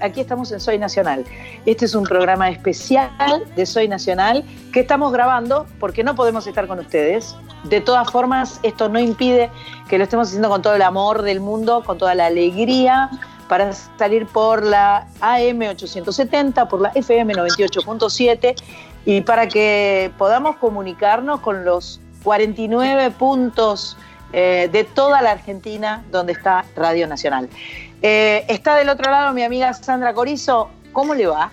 Aquí estamos en Soy Nacional. Este es un programa especial de Soy Nacional que estamos grabando porque no podemos estar con ustedes. De todas formas, esto no impide que lo estemos haciendo con todo el amor del mundo, con toda la alegría para salir por la AM 870, por la FM 98.7 y para que podamos comunicarnos con los 49 puntos eh, de toda la Argentina donde está Radio Nacional. Eh, está del otro lado mi amiga Sandra Corizo. ¿Cómo le va?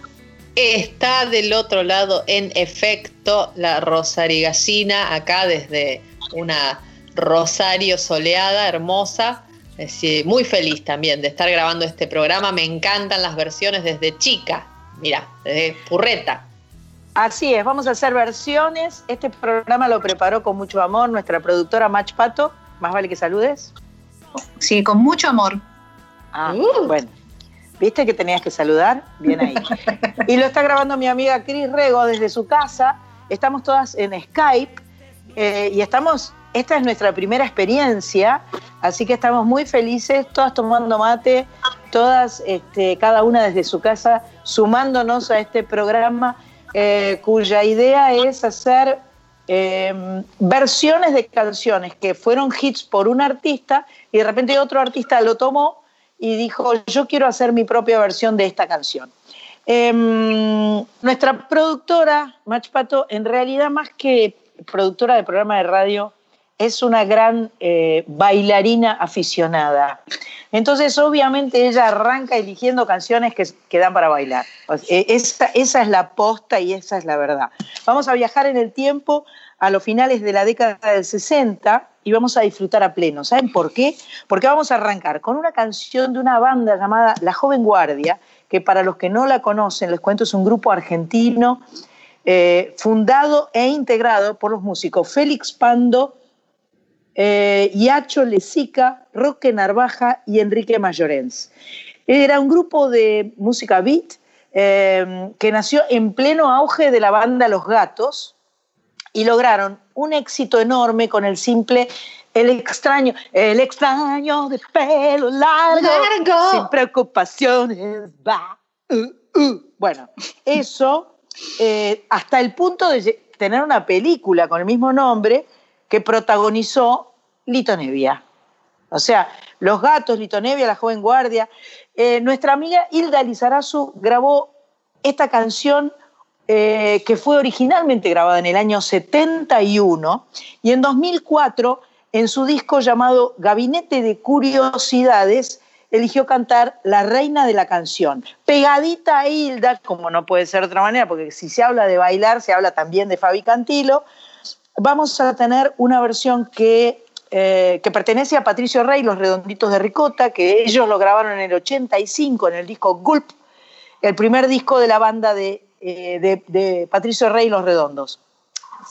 Está del otro lado, en efecto, la Rosarigacina, acá desde una Rosario soleada, hermosa. Es decir, muy feliz también de estar grabando este programa. Me encantan las versiones desde chica. Mira, desde Purreta. Así es, vamos a hacer versiones. Este programa lo preparó con mucho amor nuestra productora Mach Pato. Más vale que saludes. Sí, con mucho amor. Ah, bueno. ¿Viste que tenías que saludar? Bien ahí. y lo está grabando mi amiga Cris Rego desde su casa. Estamos todas en Skype eh, y estamos, esta es nuestra primera experiencia, así que estamos muy felices, todas tomando mate, todas, este, cada una desde su casa, sumándonos a este programa eh, cuya idea es hacer eh, versiones de canciones que fueron hits por un artista y de repente otro artista lo tomó y dijo, yo quiero hacer mi propia versión de esta canción. Em, nuestra productora, Mach Pato, en realidad más que productora de programa de radio, es una gran eh, bailarina aficionada. Entonces, obviamente, ella arranca eligiendo canciones que, dan para bailar. Eh, esa, esa es la posta y esa es la verdad. Vamos a viajar en el tiempo a los finales de la década del 60 y vamos a disfrutar a pleno. ¿Saben por qué? Porque vamos a arrancar con una canción de una banda llamada La Joven Guardia, que para los que no la conocen, les cuento, es un grupo argentino eh, fundado e integrado por los músicos Félix Pando, eh, Yacho Lezica, Roque Narvaja y Enrique Mayorens. Era un grupo de música beat eh, que nació en pleno auge de la banda Los Gatos y lograron un éxito enorme con el simple El extraño, el extraño de pelo largo, sin preocupaciones, va. uh, uh. Bueno, eso eh, hasta el punto de tener una película con el mismo nombre que protagonizó Lito Nevia. O sea, Los Gatos, Lito Nevia, La Joven Guardia. Eh, nuestra amiga Hilda Lizarazu grabó esta canción eh, que fue originalmente grabada en el año 71 y en 2004, en su disco llamado Gabinete de Curiosidades, eligió cantar La Reina de la Canción. Pegadita a Hilda, como no puede ser de otra manera, porque si se habla de bailar, se habla también de Fabi Cantilo, vamos a tener una versión que, eh, que pertenece a Patricio Rey, Los Redonditos de Ricota, que ellos lo grabaron en el 85 en el disco Gulp, el primer disco de la banda de eh, de, Patricio Rey y Los Redondos.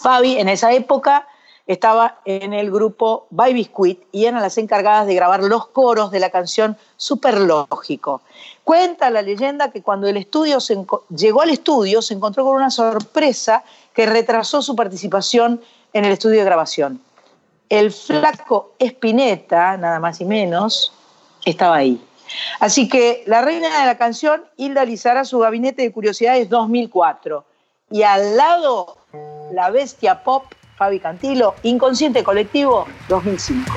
Fabi en esa época estaba en el grupo By Biscuit y eran las encargadas de grabar los coros de la canción Super Lógico. Cuenta la leyenda que cuando el estudio llegó al estudio se encontró con una sorpresa que retrasó su participación en el estudio de grabación. El flaco Espineta, nada más y menos, estaba ahí. Así que la reina de la canción, Hilda Lizara, su gabinete de curiosidades 2004. Y al lado, la bestia pop, Fabi Cantilo, Inconsciente Colectivo 2005.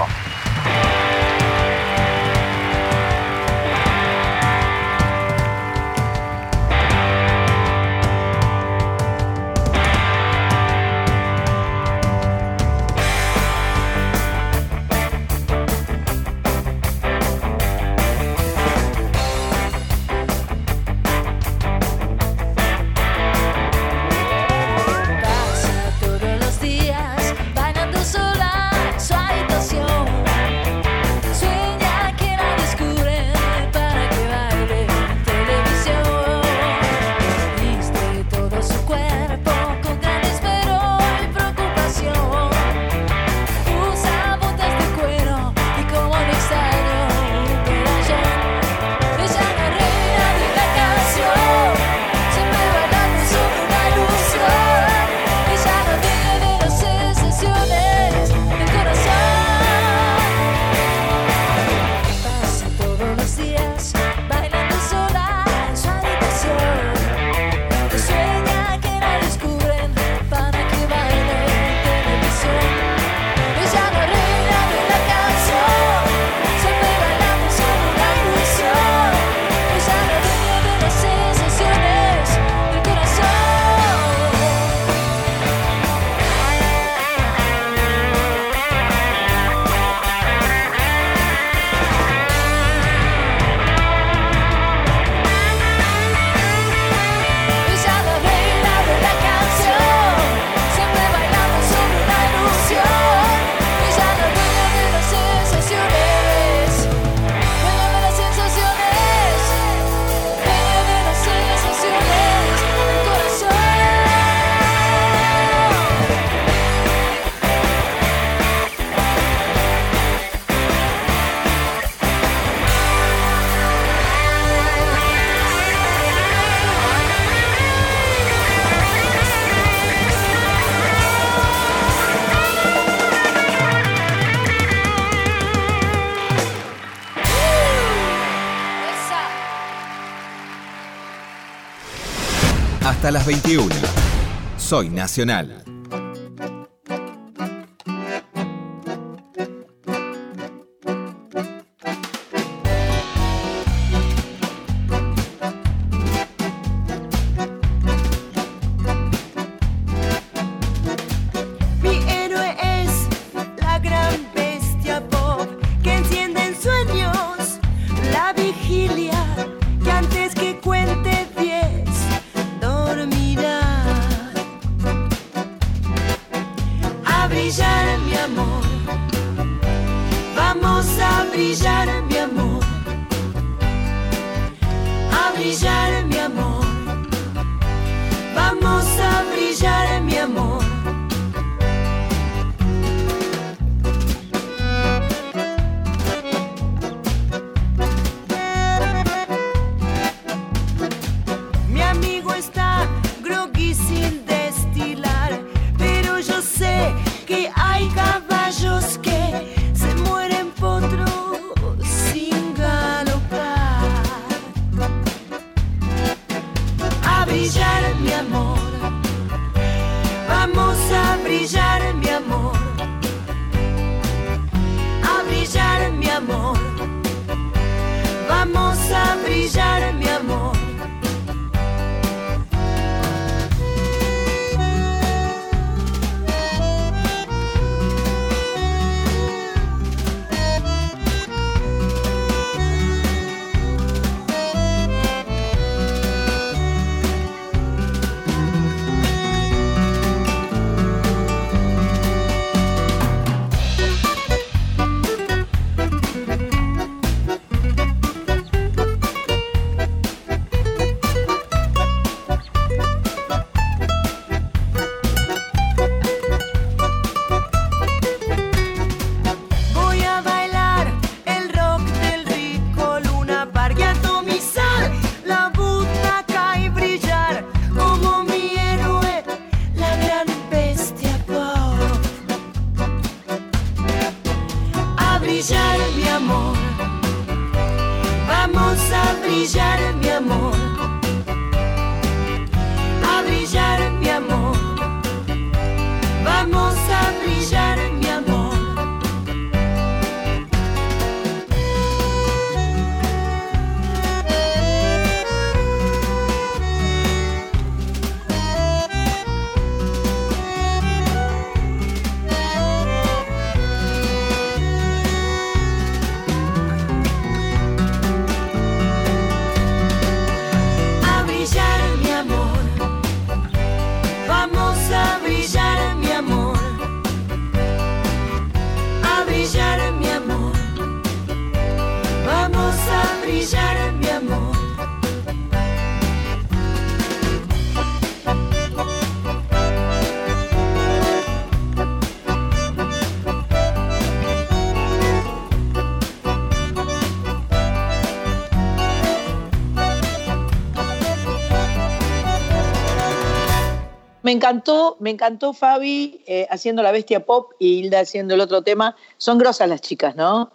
Hasta las 21. Soy Nacional. Encantó, me encantó Fabi eh, haciendo la bestia pop y Hilda haciendo el otro tema. Son grosas las chicas, ¿no?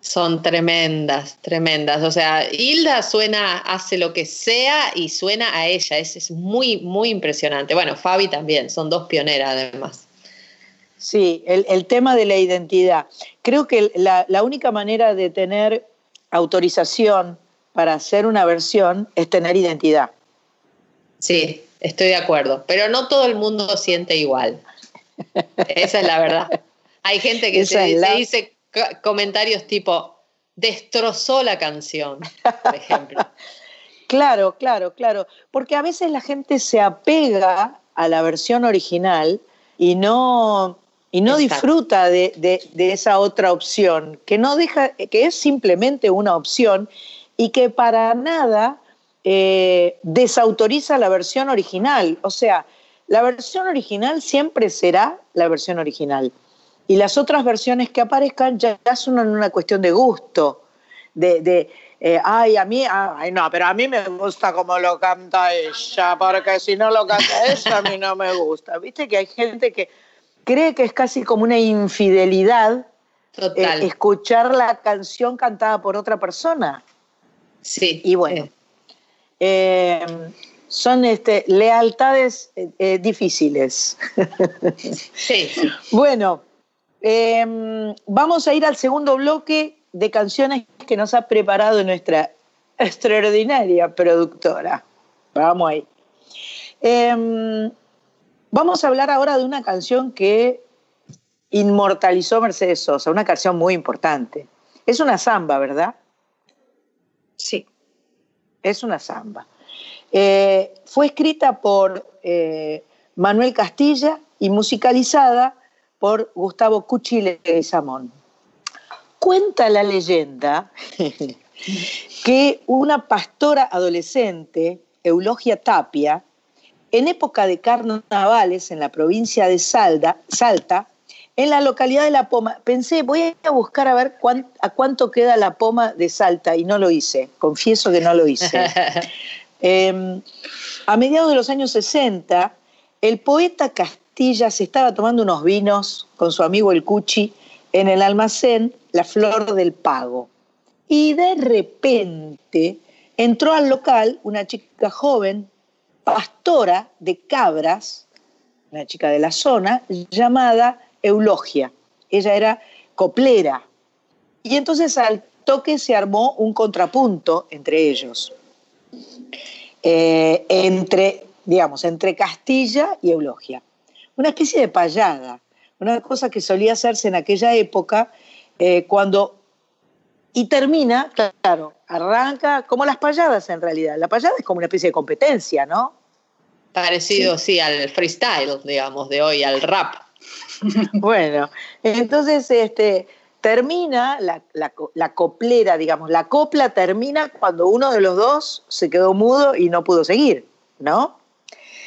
Son tremendas, tremendas. O sea, Hilda suena, hace lo que sea y suena a ella. Es, es muy, muy impresionante. Bueno, Fabi también, son dos pioneras además. Sí, el, tema de la identidad. Creo que la, la única manera de tener autorización para hacer una versión es tener identidad. Sí, Estoy de acuerdo, pero no todo el mundo siente igual. Esa es la verdad. Hay gente que se, dice comentarios tipo, destrozó la canción, por ejemplo. claro, claro, claro. Porque a veces la gente se apega a la versión original y no, y no disfruta de, de, esa otra opción, que no deja, que es simplemente una opción y que para nada eh, desautoriza la versión original. O sea, la versión original siempre será la versión original. Y las otras versiones que aparezcan ya, son una cuestión de gusto, de, eh, ay, a mí, ay, no, pero a mí me gusta como lo canta ella, porque si no lo canta ella, a mí no me gusta. Viste que hay gente que cree que es casi como una infidelidad eh, escuchar la canción cantada por otra persona. Sí. Y bueno, eh, son este, lealtades eh, eh, difíciles. Sí. Bueno, em, vamos a ir al segundo bloque de canciones que nos ha preparado nuestra extraordinaria productora. Vamos ahí. Em, vamos a hablar ahora de una canción que inmortalizó Mercedes Sosa, una canción muy importante. Es una samba, ¿verdad? Sí. Es una samba. Eh, fue escrita por eh, Manuel Castilla y musicalizada por Gustavo Cuchi Leguizamón. Cuenta la leyenda que una pastora adolescente, Eulogia Tapia, en época de carnavales en la provincia de Salda, Salta, en la localidad de La Poma, pensé, voy a buscar a ver a cuánto queda La Poma de Salta y no lo hice, confieso que no lo hice. Em, a mediados de los años 60, el poeta Castilla se estaba tomando unos vinos con su amigo el Cuchi en el almacén La Flor del Pago. Y de repente entró al local una chica joven, pastora de cabras, una chica de la zona, llamada Eulogia. Ella era coplera. Y entonces al toque se armó un contrapunto entre ellos. Eh, entre, digamos, entre Castilla y Eulogia. Una especie de payada, una cosa que solía hacerse en aquella época eh, cuando... Y termina, claro, arranca como las payadas en realidad. La payada es como una especie de competencia, ¿no? Parecido, sí, al freestyle, digamos, de hoy, al rap. bueno, entonces este, termina la, la, coplera, digamos, la copla termina cuando uno de los dos se quedó mudo y no pudo seguir, ¿no?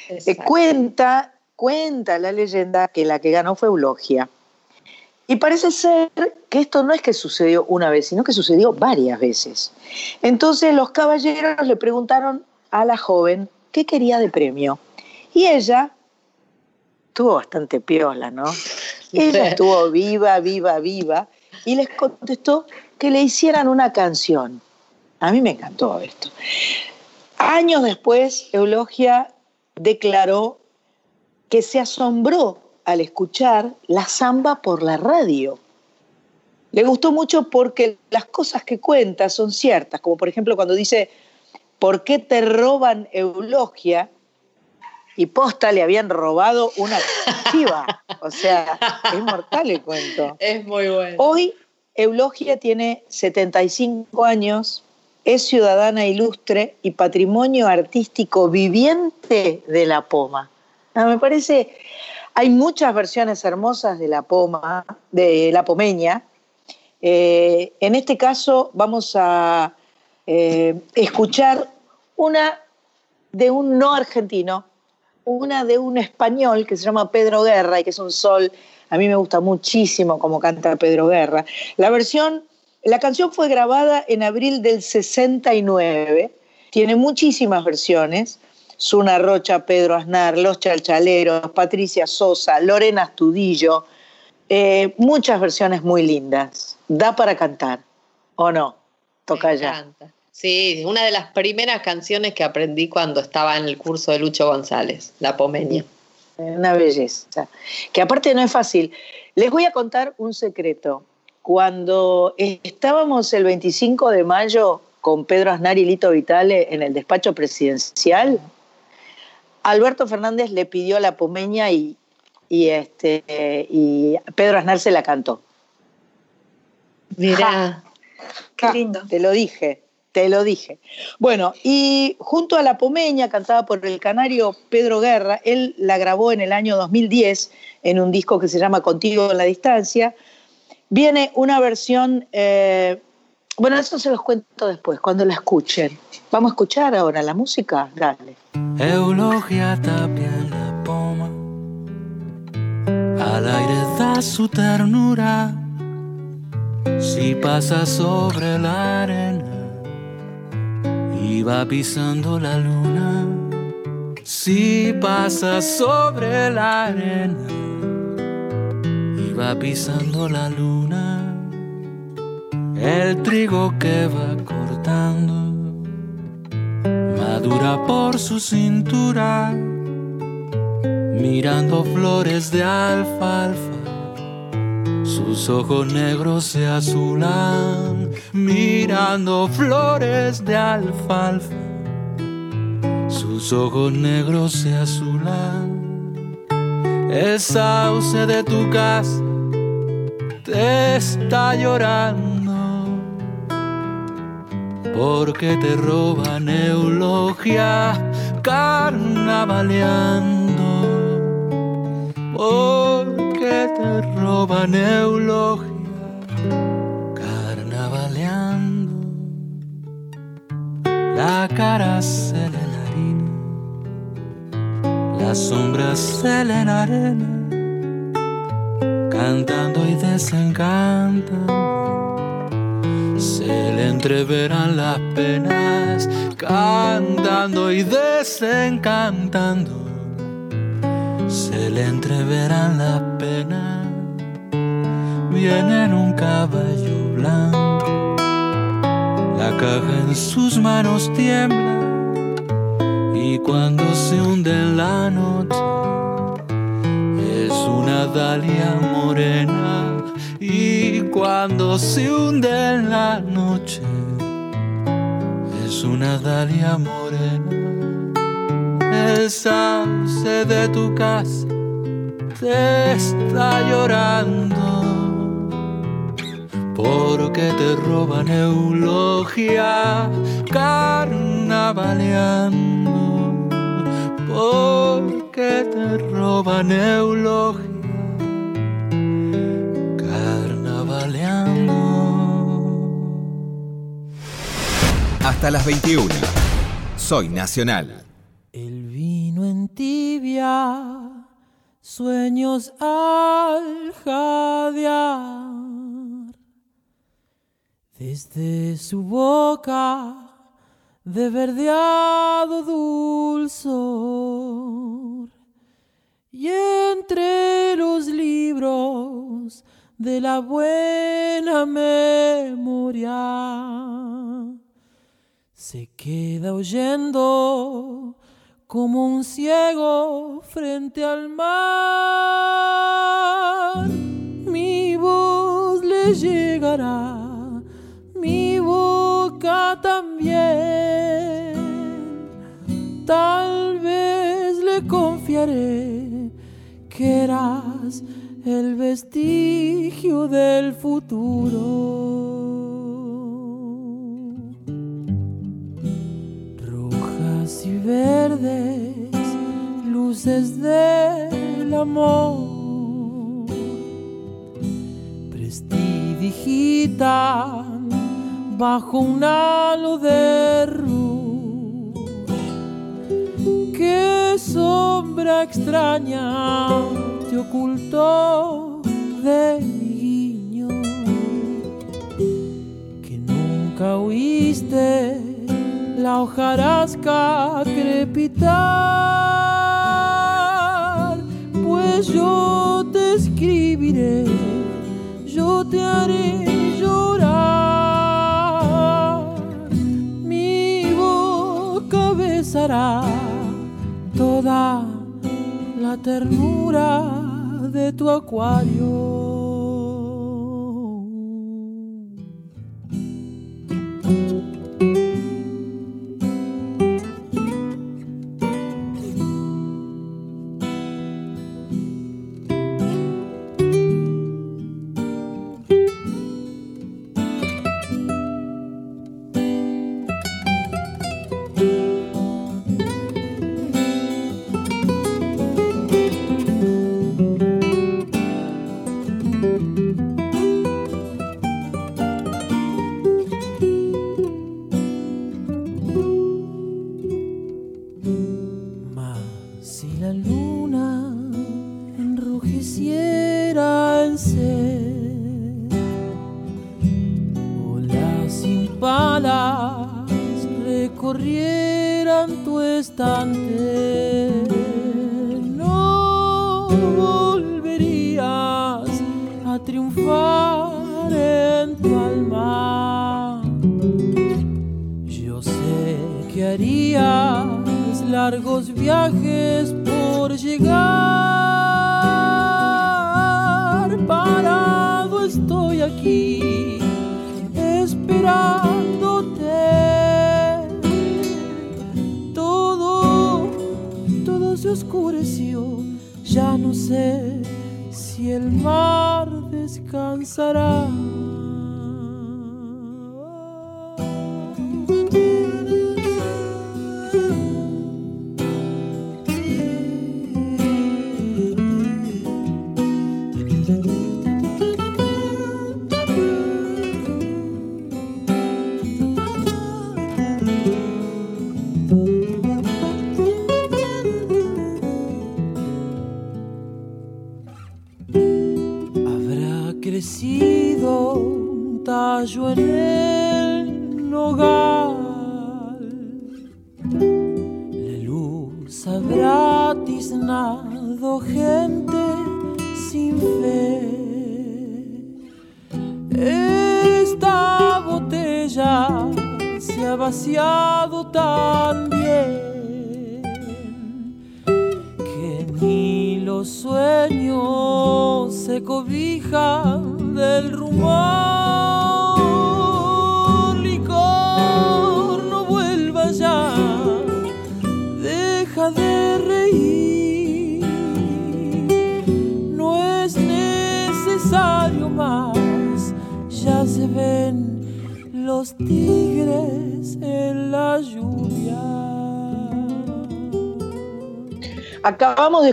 Eh, cuenta, cuenta la leyenda que la que ganó fue Eulogia. Y parece ser que esto no es que sucedió una vez, sino que sucedió varias veces. Entonces los caballeros le preguntaron a la joven qué quería de premio. Y ella estuvo bastante piola, ¿no? Ella estuvo viva, viva, viva y les contestó que le hicieran una canción. A mí me encantó esto. Años después, Eulogia declaró que se asombró al escuchar la samba por la radio. Le gustó mucho porque las cosas que cuenta son ciertas, como por ejemplo cuando dice, ¿por qué te roban Eulogia? Y posta le habían robado una chiva. O sea, es mortal el cuento. Es muy bueno. Hoy Eulogia tiene 75 años, es ciudadana ilustre y patrimonio artístico viviente de La Poma. Ah, me parece, hay muchas versiones hermosas de La Poma, de La Pomeña. Eh, en este caso vamos a eh, escuchar una de un no argentino, una de un español que se llama Pedro Guerra y que es un sol. A mí me gusta muchísimo cómo canta Pedro Guerra. La versión, la canción fue grabada en abril del 69, tiene muchísimas versiones. Suna Rocha, Pedro Aznar, Los Chalchaleros, Patricia Sosa, Lorena Astudillo, eh, muchas versiones muy lindas. Da para cantar, ¿o no? Toca ya. Sí, una de las primeras canciones que aprendí cuando estaba en el curso de Lucho González, La Pomeña. Una belleza. Que aparte no es fácil. Les voy a contar un secreto. Cuando estábamos el 25 de mayo con Pedro Aznar y Lito Vitale en el despacho presidencial, Alberto Fernández le pidió la pomeña y, y, este, y Pedro Aznar se la cantó. Mirá, qué lindo. Te lo dije. Te lo dije. Bueno, y junto a La Pomeña, cantada por el canario Pedro Guerra, él la grabó en el año 2010 en un disco que se llama Contigo en la Distancia. Viene una versión, eh, bueno, eso se los cuento después, cuando la escuchen. Vamos a escuchar ahora la música, dale. Eulogia poma, al aire da su ternura, si pasa sobre la arena va pisando la luna. Si pasa sobre la arena va pisando la luna, el trigo que va cortando madura por su cintura, mirando flores de alfalfa. Sus ojos negros se azulan, mirando flores de alfalfa. Sus ojos negros se azulan. El sauce de tu casa te está llorando porque te roban eulogia carnavaleando porque te roban eulogia carnavaleando la cara se le harina las sombras se cantando y desencantando se le entreverán las penas, cantando y desencantando. Se le entreverán las penas, viene en un caballo blanco, la caja en sus manos tiembla. Y cuando se hunde en la noche es una dalia morena. Y cuando se hunde en la noche es una dalia morena. El sauce de tu casa te está llorando porque te roban eulogia carnavaleando porque te roban eulogia Hasta las 21. Soy Nacional. El vino en tibia, sueños al jadear. Desde su boca de verdeado dulzor. Y entre los libros de la buena memoria se queda oyendo como un ciego frente al mar. Mi voz le llegará, mi boca también. Tal vez le confiaré que eras el vestigio del futuro. Y verdes, luces del amor, prestidigitan bajo un halo de luz. Qué sombra extraña te ocultó de mi guiño, que nunca oíste la hojarasca crepitar, pues yo te escribiré, yo te haré llorar, mi boca besará toda la ternura de tu acuario.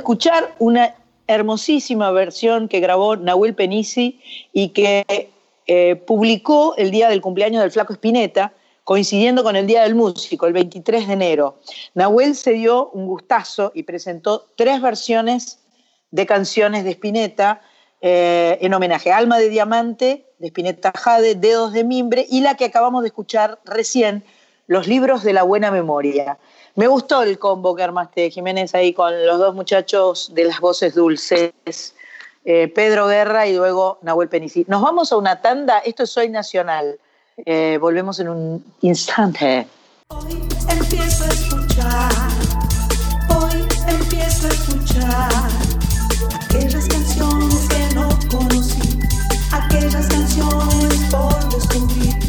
Escuchar una hermosísima versión que grabó Nahuel Penisi y que eh, publicó el día del cumpleaños del Flaco Espineta, coincidiendo con el Día del Músico, el 23 de enero. Nahuel se dio un gustazo y presentó tres versiones de canciones de Spinetta eh, en homenaje a Alma de Diamante, de Spinetta Jade, Dedos de Mimbre y la que acabamos de escuchar recién, Los libros de la buena memoria. Me gustó el combo que armaste, Jiménez, ahí con los dos muchachos de las voces dulces, eh, Pedro Guerra y luego Nahuel Penici. Nos vamos a una tanda, esto es Soy Nacional. Eh, volvemos en un instante. Hoy empiezo a escuchar, hoy empiezo a escuchar aquellas canciones que no conocí, aquellas canciones por descubrir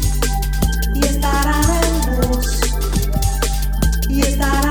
y estará.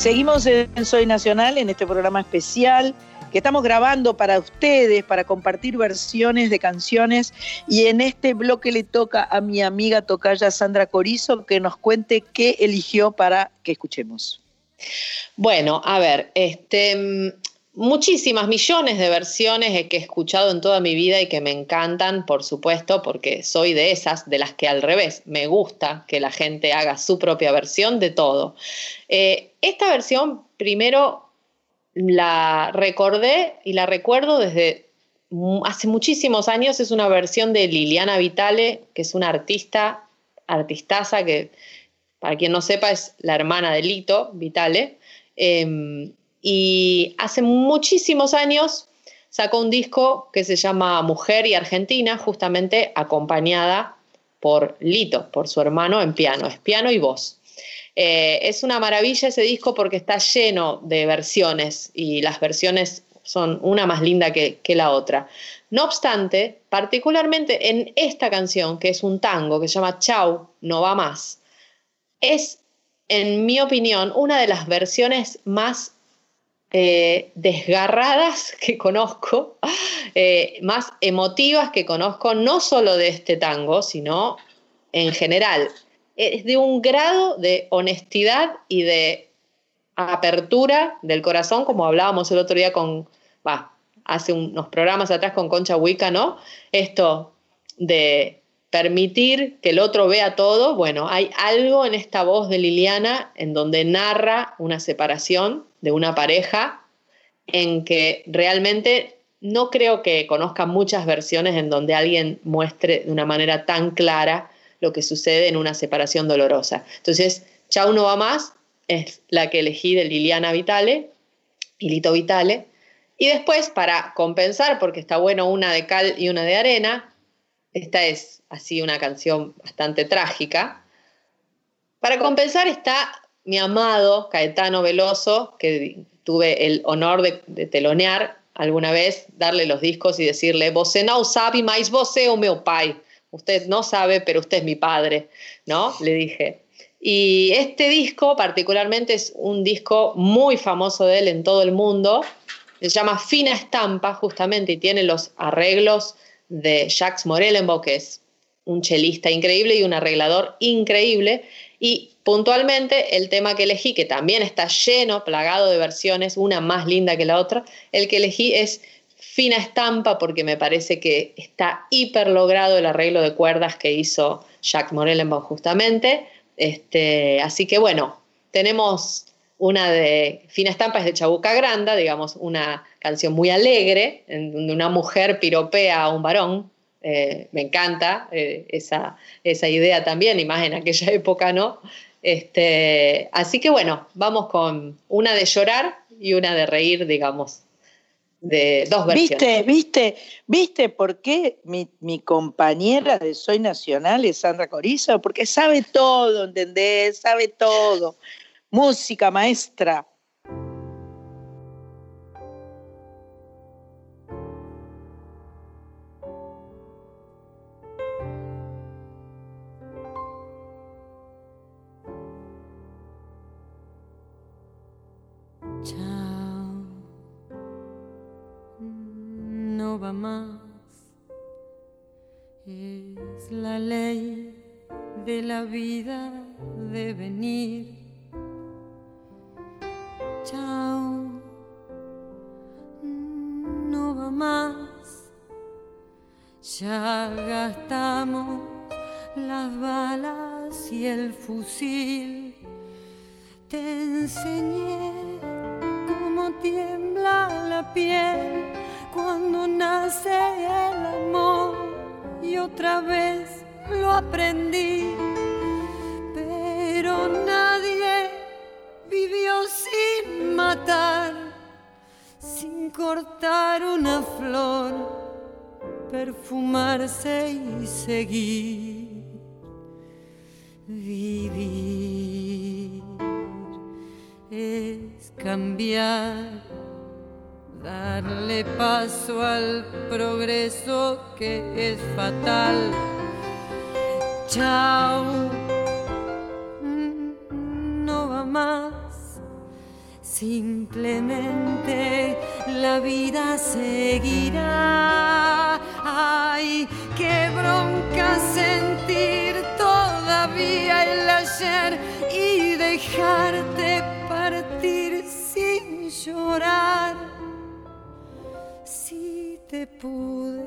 Seguimos en Soy Nacional, en este programa especial que estamos grabando para ustedes, para compartir versiones de canciones. Y en este bloque le toca a mi amiga tocaya Sandra Corizo que nos cuente qué eligió para que escuchemos. Bueno, a ver, este, muchísimas millones de versiones que he escuchado en toda mi vida y que me encantan, por supuesto, porque soy de esas, de las que al revés, me gusta que la gente haga su propia versión de todo. Eh, esta versión, primero, la recordé y la recuerdo desde hace muchísimos años. Es una versión de Liliana Vitale, que es una artista, artistaza que, para quien no sepa, es la hermana de Lito Vitale. Eh, y hace muchísimos años sacó un disco que se llama Mujer y Argentina, justamente acompañada por Lito, por su hermano en piano, es piano y voz. Eh, es una maravilla ese disco porque está lleno de versiones y las versiones son una más linda que, la otra. No obstante, particularmente en esta canción, que es un tango que se llama Chau, no va más, es, en mi opinión, una de las versiones más eh, desgarradas que conozco, eh, más emotivas que conozco, no solo de este tango, sino en general. Es de un grado de honestidad y de apertura del corazón, como hablábamos el otro día con, hace unos programas atrás con Concha Huica, ¿no? Esto de permitir que el otro vea todo, bueno, hay algo en esta voz de Liliana en donde narra una separación de una pareja en que realmente no creo que conozca muchas versiones en donde alguien muestre de una manera tan clara lo que sucede en una separación dolorosa. Entonces, Chau no va más es la que elegí de Liliana Vitale, Lito Vitale, y después, para compensar, porque está bueno una de cal y una de arena, esta es así una canción bastante trágica. Para compensar está mi amado Caetano Veloso, que tuve el honor de, de telonear alguna vez, darle los discos y decirle, você não sabe, mas você é o meu pai. Usted no sabe, pero usted es mi padre, ¿no? Le dije. Y este disco particularmente es un disco muy famoso de él en todo el mundo, se llama Fina Estampa, justamente, y tiene los arreglos de Jacques Morelenbo, que es un chelista increíble y un arreglador increíble. Y puntualmente el tema que elegí, que también está lleno, plagado de versiones, una más linda que la otra, el que elegí es Fina Estampa, porque me parece que está hiper logrado el arreglo de cuerdas que hizo Jacques Morelenbo justamente. Este, así que bueno, tenemos una de Fina Estampa es de Chabuca Granda, digamos, una canción muy alegre, en donde una mujer piropea a un varón. Eh, me encanta eh, esa, esa idea también, y más en aquella época, ¿no? Este, así que bueno, vamos con una de llorar y una de reír, digamos, de dos versiones. ¿Viste, viste, viste por qué mi, mi compañera de Soy Nacional es Sandra Corizo? Porque sabe todo, ¿entendés? Sabe todo. Música maestra. No va más. Es la ley de la vida seguir. Vivir es cambiar, darle paso al progreso que es fatal. Chao, no va más, simplemente la vida seguirá. Ay, qué bronca sentir todavía el ayer y dejarte partir sin llorar. Si te pude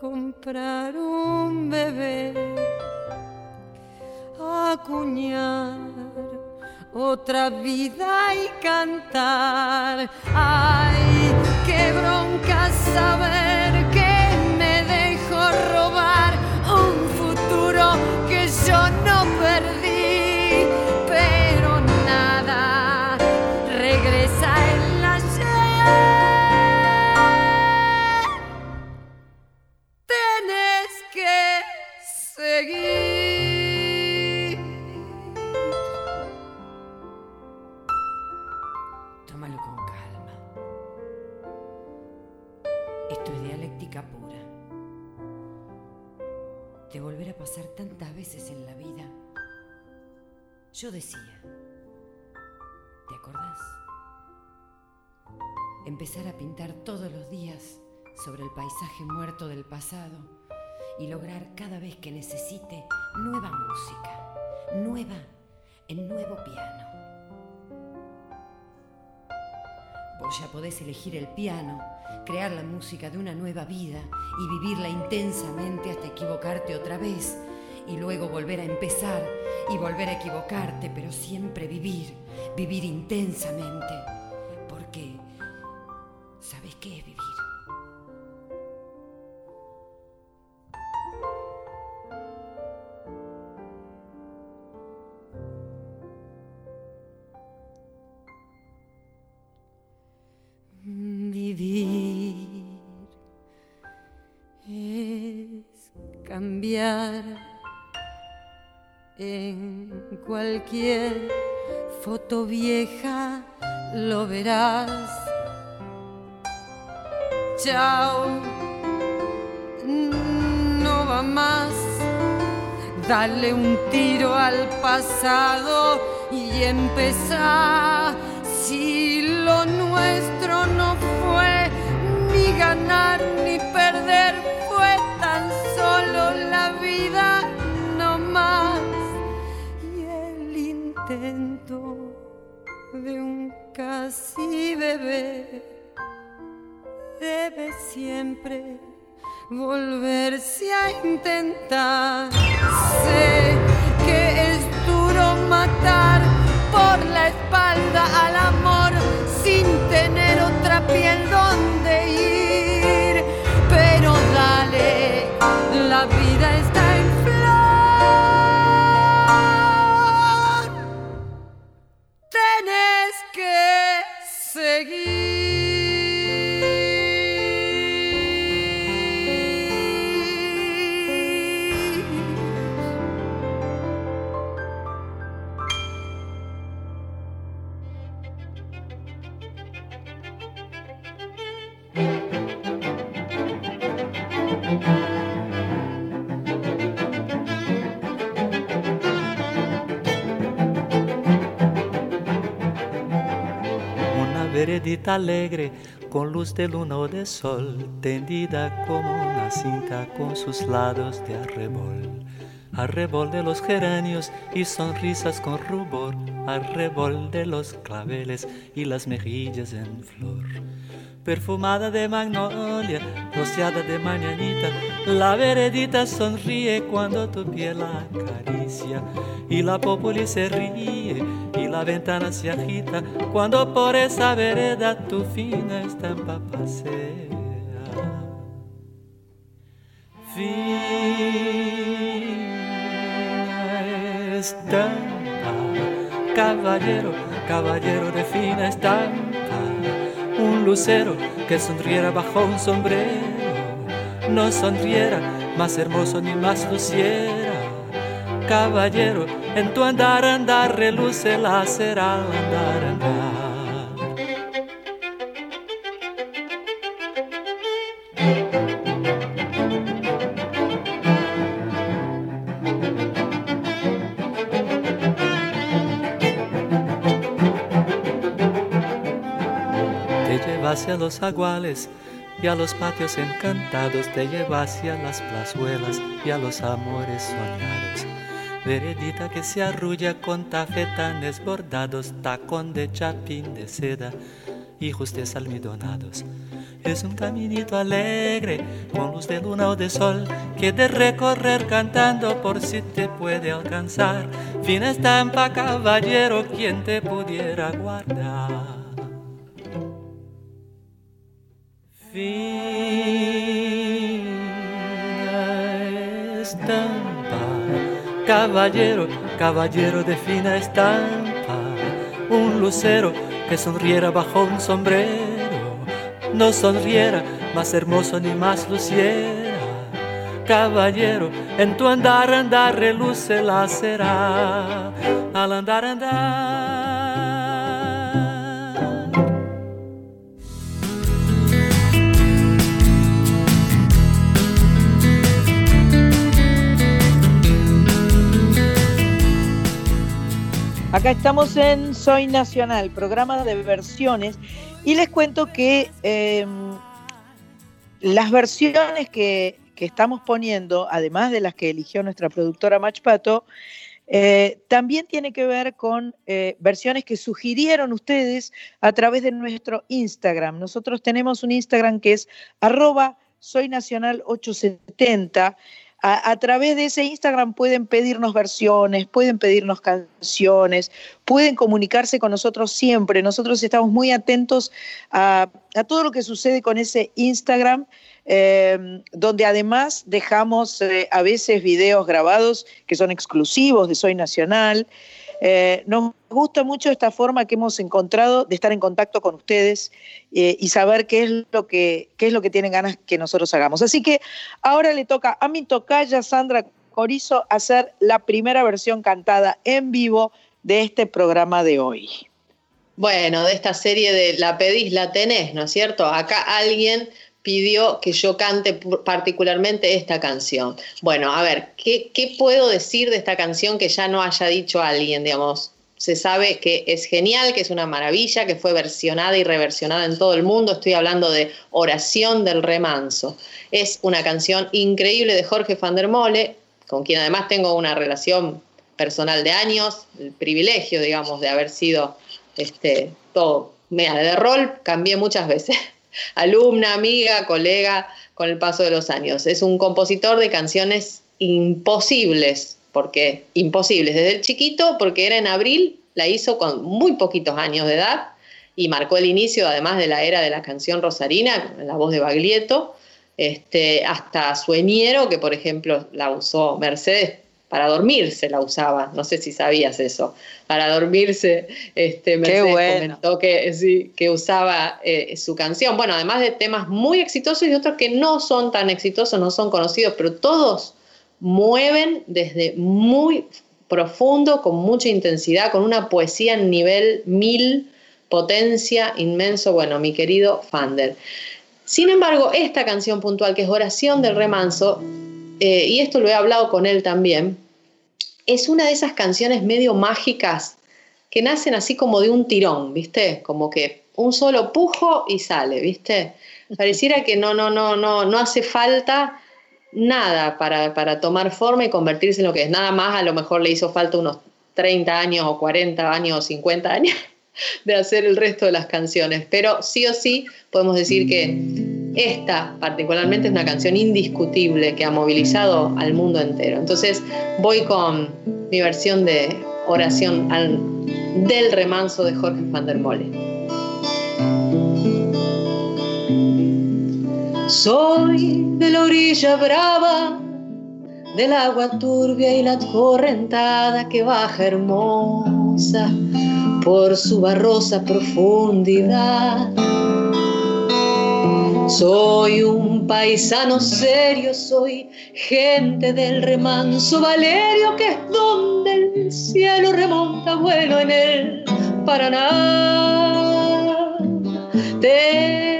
comprar un bebé, acuñar otra vida y cantar. Ay, qué bronca saber veces en la vida. Yo decía, ¿te acordás? Empezar a pintar todos los días sobre el paisaje muerto del pasado y lograr cada vez que necesite nueva música, nueva en nuevo piano. Vos ya podés elegir el piano, crear la música de una nueva vida y vivirla intensamente hasta equivocarte otra vez y luego volver a empezar y volver a equivocarte, pero siempre vivir, vivir intensamente. Porque, ¿sabes qué es vivir? Vivir es cambiar en cualquier foto vieja, lo verás. Chao, no va más. Dale un tiro al pasado y empezar. Si lo nuestro no fue ni ganar ni perder, de un casi bebé debe siempre volverse a intentar. Sé que es duro matar por la espalda al amor sin tener otra piel donde ir. Pero dale, la vida está veredita alegre con luz de luna o de sol, tendida como una cinta con sus lados de arrebol. Arrebol de los geranios y sonrisas con rubor, arrebol de los claveles y las mejillas en flor. Perfumada de magnolia, rociada de mañanita, la veredita sonríe cuando tu piel la acaricia y la populi se ríe y la ventana se agita. Cuando por esa vereda tu fina estampa pasea. Fina estampa, caballero, caballero de fina estampa, un lucero que sonriera bajo un sombrero, no sonriera más hermoso ni más luciera. Caballero, en tu andar, andar, reluce la al andar, andar. Los aguales y a los patios encantados, te lleva hacia las plazuelas y a los amores soñados. Veredita que se arrulla con tafetanes bordados, tacón de chapín de seda, hijos de almidonados. Es un caminito alegre, con luz de luna o de sol, que de recorrer cantando por si te puede alcanzar. Fina estampa, caballero, quien te pudiera guardar. Fina estampa, caballero, caballero de fina estampa, un lucero que sonriera bajo un sombrero, no sonriera más hermoso ni más luciera. caballero, en tu andar, andar, reluce la será. Al andar, andar. Acá estamos en Soy Nacional, programa de versiones, y les cuento que eh, las versiones que, que estamos poniendo, además de las que eligió nuestra productora Machpato, eh, también tiene que ver con eh, versiones que sugirieron ustedes a través de nuestro Instagram. Nosotros tenemos un Instagram que es arroba soynacional870. A, través de ese Instagram pueden pedirnos versiones, pueden pedirnos canciones, pueden comunicarse con nosotros siempre. Nosotros estamos muy atentos a, todo lo que sucede con ese Instagram eh, donde además dejamos eh, a veces videos grabados que son exclusivos de Soy Nacional. Eh, gusta mucho esta forma que hemos encontrado de estar en contacto con ustedes eh, y saber qué es, lo que, qué es lo que tienen ganas que nosotros hagamos. Así que ahora le toca a mi tocaya Sandra Corizo hacer la primera versión cantada en vivo de este programa de hoy. Bueno, de esta serie de La pedís, la tenés, ¿no es cierto? Acá alguien pidió que yo cante particularmente esta canción. Bueno, a ver, ¿qué, ¿qué, puedo decir de esta canción que ya no haya dicho alguien, digamos? Se sabe que es genial, que es una maravilla, que fue versionada y reversionada en todo el mundo. Estoy hablando de Oración del Remanso. Es una canción increíble de Jorge van der Mole, con quien además tengo una relación personal de años, el privilegio, digamos, de haber sido este, todo, mira, de rol cambié muchas veces alumna, amiga, colega, con el paso de los años. Es un compositor de canciones imposibles, porque imposibles. Desde el chiquito, porque era en abril, la hizo con muy poquitos años de edad y marcó el inicio además de la era de la canción rosarina, la voz de Baglietto, este, hasta Sueñero, que por ejemplo la usó Mercedes para dormirse la usaba, no sé si sabías eso, para dormirse, este, Mercedes bueno. comentó que, sí, que usaba eh, su canción, bueno, además de temas muy exitosos y otros que no son tan exitosos, no son conocidos, pero todos mueven desde muy profundo, con mucha intensidad, con una poesía en nivel mil, potencia inmenso, bueno, mi querido Fander. Sin embargo, esta canción puntual, que es Oración del Remanso, eh, y esto lo he hablado con él también, es una de esas canciones medio mágicas que nacen así como de un tirón, ¿viste? Como que un solo pujo y sale, ¿viste? Pareciera que no, no, no, no, no hace falta nada para, para tomar forma y convertirse en lo que es. Nada más, a lo mejor le hizo falta unos 30 años o 40 años o 50 años de hacer el resto de las canciones. Pero sí o sí podemos decir que esta particularmente es una canción indiscutible que ha movilizado al mundo entero. Entonces voy con mi versión de oración del remanso de Jorge van der Mole. Soy de la orilla brava, del agua turbia y la correntada que baja hermosa por su barrosa profundidad soy un paisano serio, soy gente del remanso Valerio, que es donde el cielo remonta vuelo en el Paraná. Tengo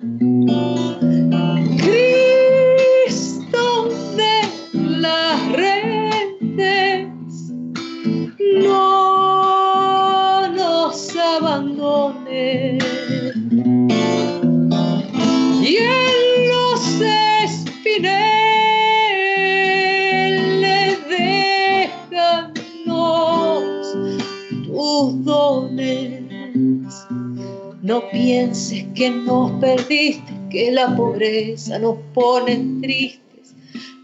Espineles déjanos tus dones. No pienses que nos perdiste, que la pobreza nos pone tristes,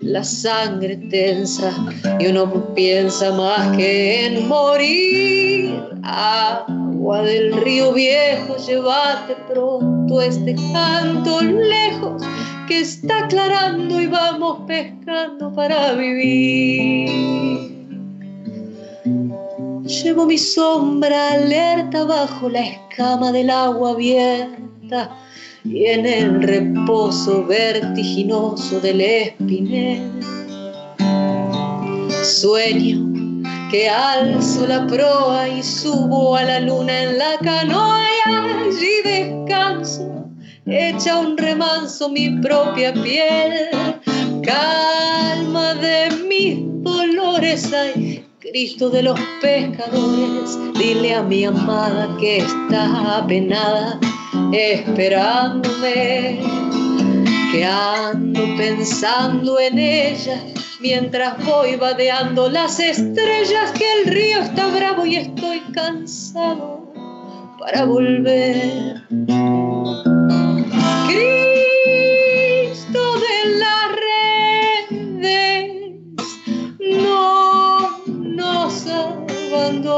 la sangre tensa y uno piensa más que en morir. Agua del río viejo, llévate pronto este canto lejos que está aclarando y vamos pescando para vivir. Llevo mi sombra alerta bajo la escama del agua abierta y en el reposo vertiginoso del espinel. Sueño que alzo la proa y subo a la luna en la canoa y allí descanso, echa un remanso mi propia piel, calma de mis dolores, ay, Cristo de los pescadores, dile a mi amada que está apenada esperándome, que ando pensando en ella mientras voy vadeando las estrellas, que el río está bravo y estoy cansado para volver. Y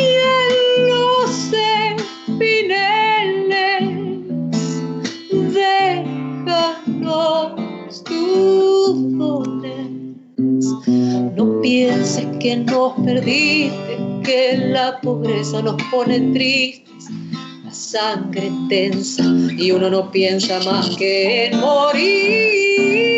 en los espineles, déjanos tus dones. No pienses que nos perdiste, que la pobreza nos pone tristes, la sangre tensa y uno no piensa más que en morir.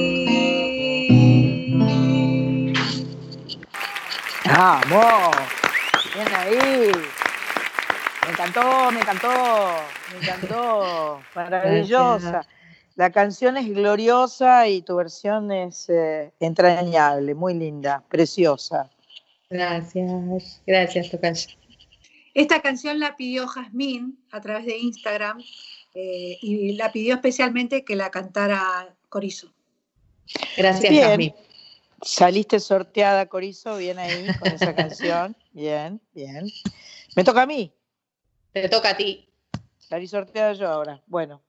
¡Vamos! Bien ahí. Me encantó, me encantó, me encantó. Maravillosa. La canción es gloriosa y tu versión es eh, entrañable, muy linda, preciosa. Gracias, gracias, Tocayo. Esta canción la pidió Jazmín a través de Instagram eh, y la pidió especialmente que la cantara Corizo. Gracias, Bien. Jasmine. Saliste sorteada, Corizo, bien ahí con esa canción. Bien, bien. Me toca a mí. Te toca a ti. Salí sorteada yo ahora. Bueno,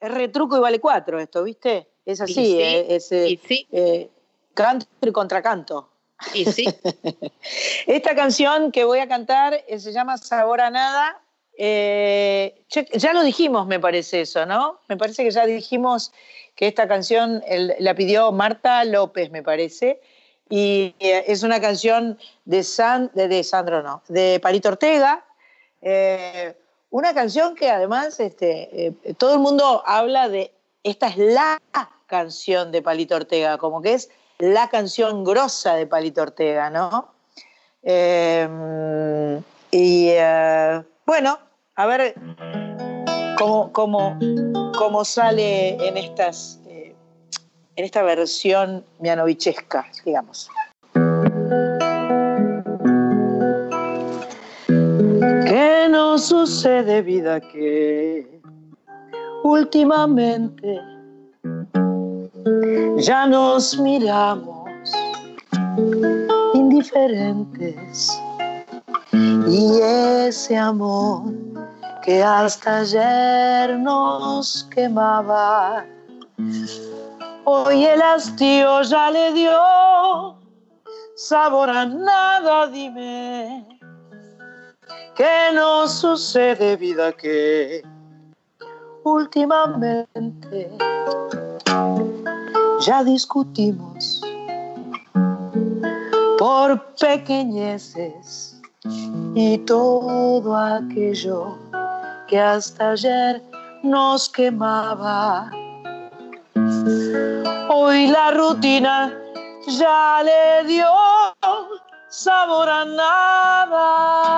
es retruco y vale cuatro esto, ¿viste? Es así, sí, eh, es eh, Y sí, eh, canto y contracanto. y sí. Esta canción que voy a cantar eh, se llama Sabor a Nada. Eh, ya lo dijimos, me parece eso, ¿no? Me parece que ya dijimos que esta canción la pidió Marta López, me parece. Y eh, es una canción de, San, de, de Sandro, no, de Parito Ortega. Eh, una canción que además este, todo el mundo habla de, esta es la canción de Palito Ortega, como que es la canción grosa de Palito Ortega, ¿no? Y bueno, a ver cómo, cómo, cómo sale en, estas, eh, en esta versión mianovichesca, digamos. ¿Qué nos sucede, vida, que últimamente ya nos miramos indiferentes? Y ese amor que hasta ayer nos quemaba, hoy el hastío ya le dio sabor a nada, dime. ¿Qué nos sucede, vida, que últimamente ya discutimos por pequeñeces y todo aquello que hasta ayer nos quemaba? Hoy la rutina ya le dio sabor a nada.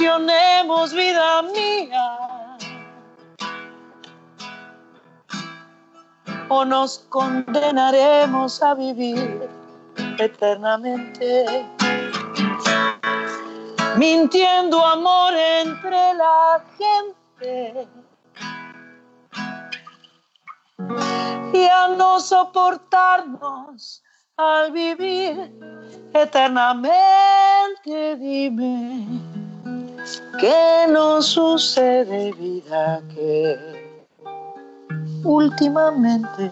traicionemos vida mía. O nos condenaremos a vivir eternamente. Mintiendo amor entre la gente. Y a no soportarnos al vivir eternamente, dime qué nos sucede, vida, que últimamente.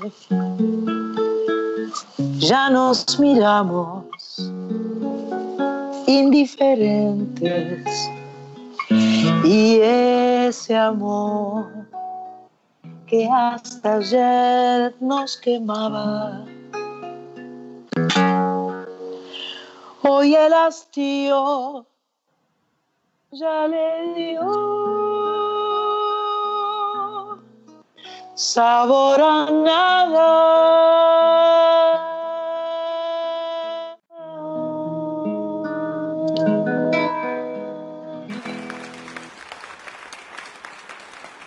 Ya nos miramos indiferentes. Y ese amor que hasta ayer nos quemaba. Hoy el hastío ya le dio sabor a nada.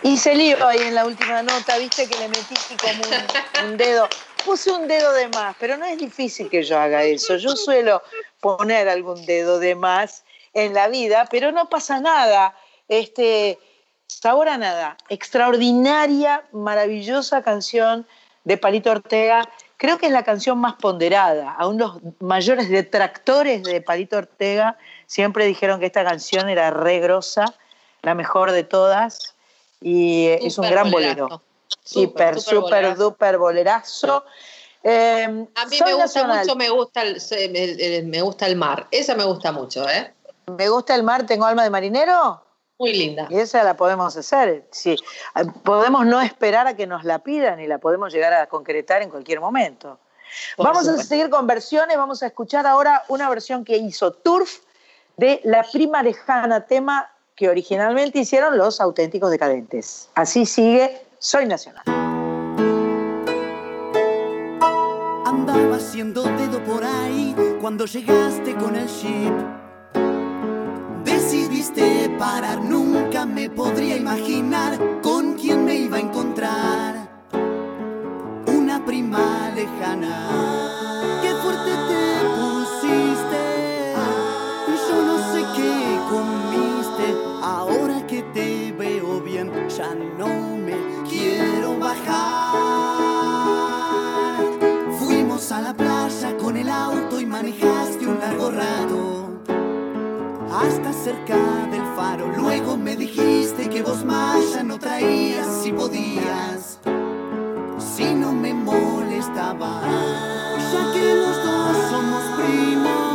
Hice lío ahí en la última nota, viste que le metí como un, un dedo. Puse un dedo de más, pero no es difícil que yo haga eso. Yo suelo poner algún dedo de más en la vida, pero no pasa nada. Este, sabor a nada. Extraordinaria, maravillosa canción de Palito Ortega. Creo que es la canción más ponderada. Aún los mayores detractores de Palito Ortega siempre dijeron que esta canción era re grosa, la mejor de todas, y eh, es un gran bolerazo. bolero. Súper super, bolerazo. duper bolerazo. Eh, A mí me gusta nacional. mucho, me gusta el, el- el- me gusta el mar. Esa me gusta mucho, ¿eh? Me gusta el mar, tengo alma de marinero. Muy linda. Y esa la podemos hacer. Sí. Eh, Podemos no esperar a que nos la pidan y la podemos llegar a concretar en cualquier momento. Por vamos a seguir con versiones. Vamos a escuchar ahora una versión que hizo Turf de La Prima Lejana, tema que originalmente hicieron los auténticos decadentes. Así sigue Soy Nacional. Andaba haciendo dedo por ahí cuando llegaste con el ship. Parar, nunca me podría imaginar con quién me iba a encontrar. Una prima lejana. Hasta cerca del faro. Luego me dijiste que vos más ya no traías si podías. Si no me molestaba. Ya que los dos somos primos.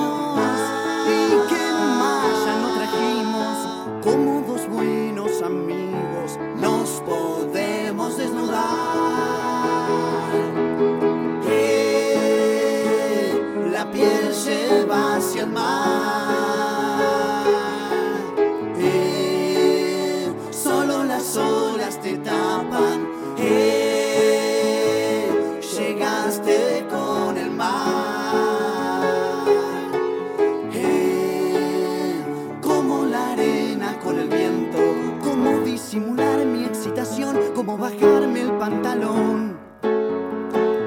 Bajarme el pantalón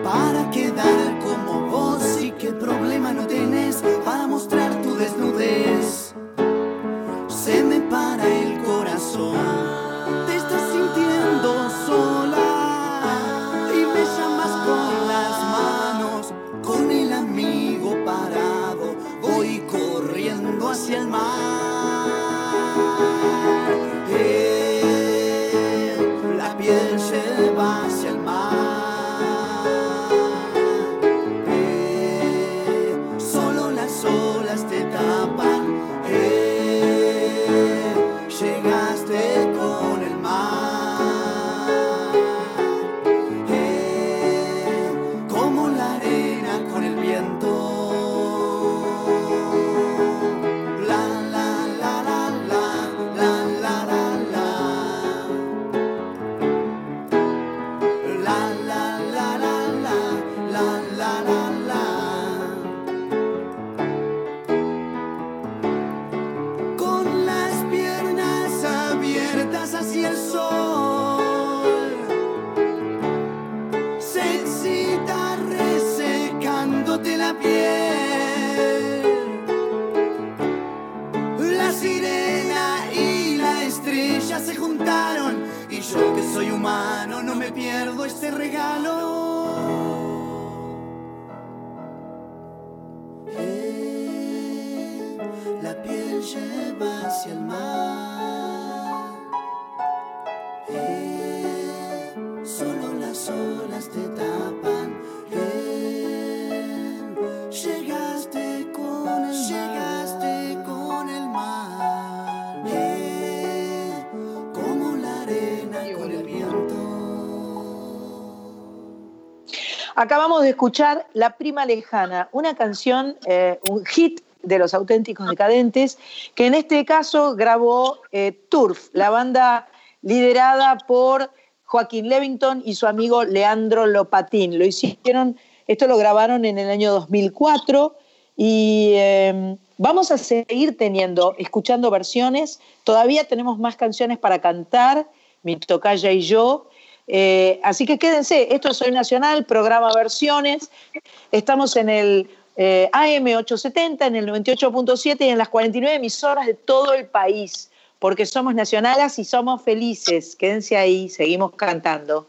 para quedar como vos y qué problema no tenés para mostrar se juntaron y yo que soy humano no me pierdo este regalo. Escuchar La Prima Lejana, una canción, eh, un hit de los auténticos decadentes, que en este caso grabó eh, Turf, la banda liderada por Joaquín Levington y su amigo Leandro Lopatín. Lo hicieron, esto lo grabaron en el año 2004 y eh, vamos a seguir teniendo, escuchando versiones. Todavía tenemos más canciones para cantar, mi tocaya y yo. Eh, así que quédense, esto es Soy Nacional, programa versiones. Estamos en el eh, AM870, en el 98.7 y en las 49 emisoras de todo el país, porque somos nacionales y somos felices. Quédense ahí, seguimos cantando.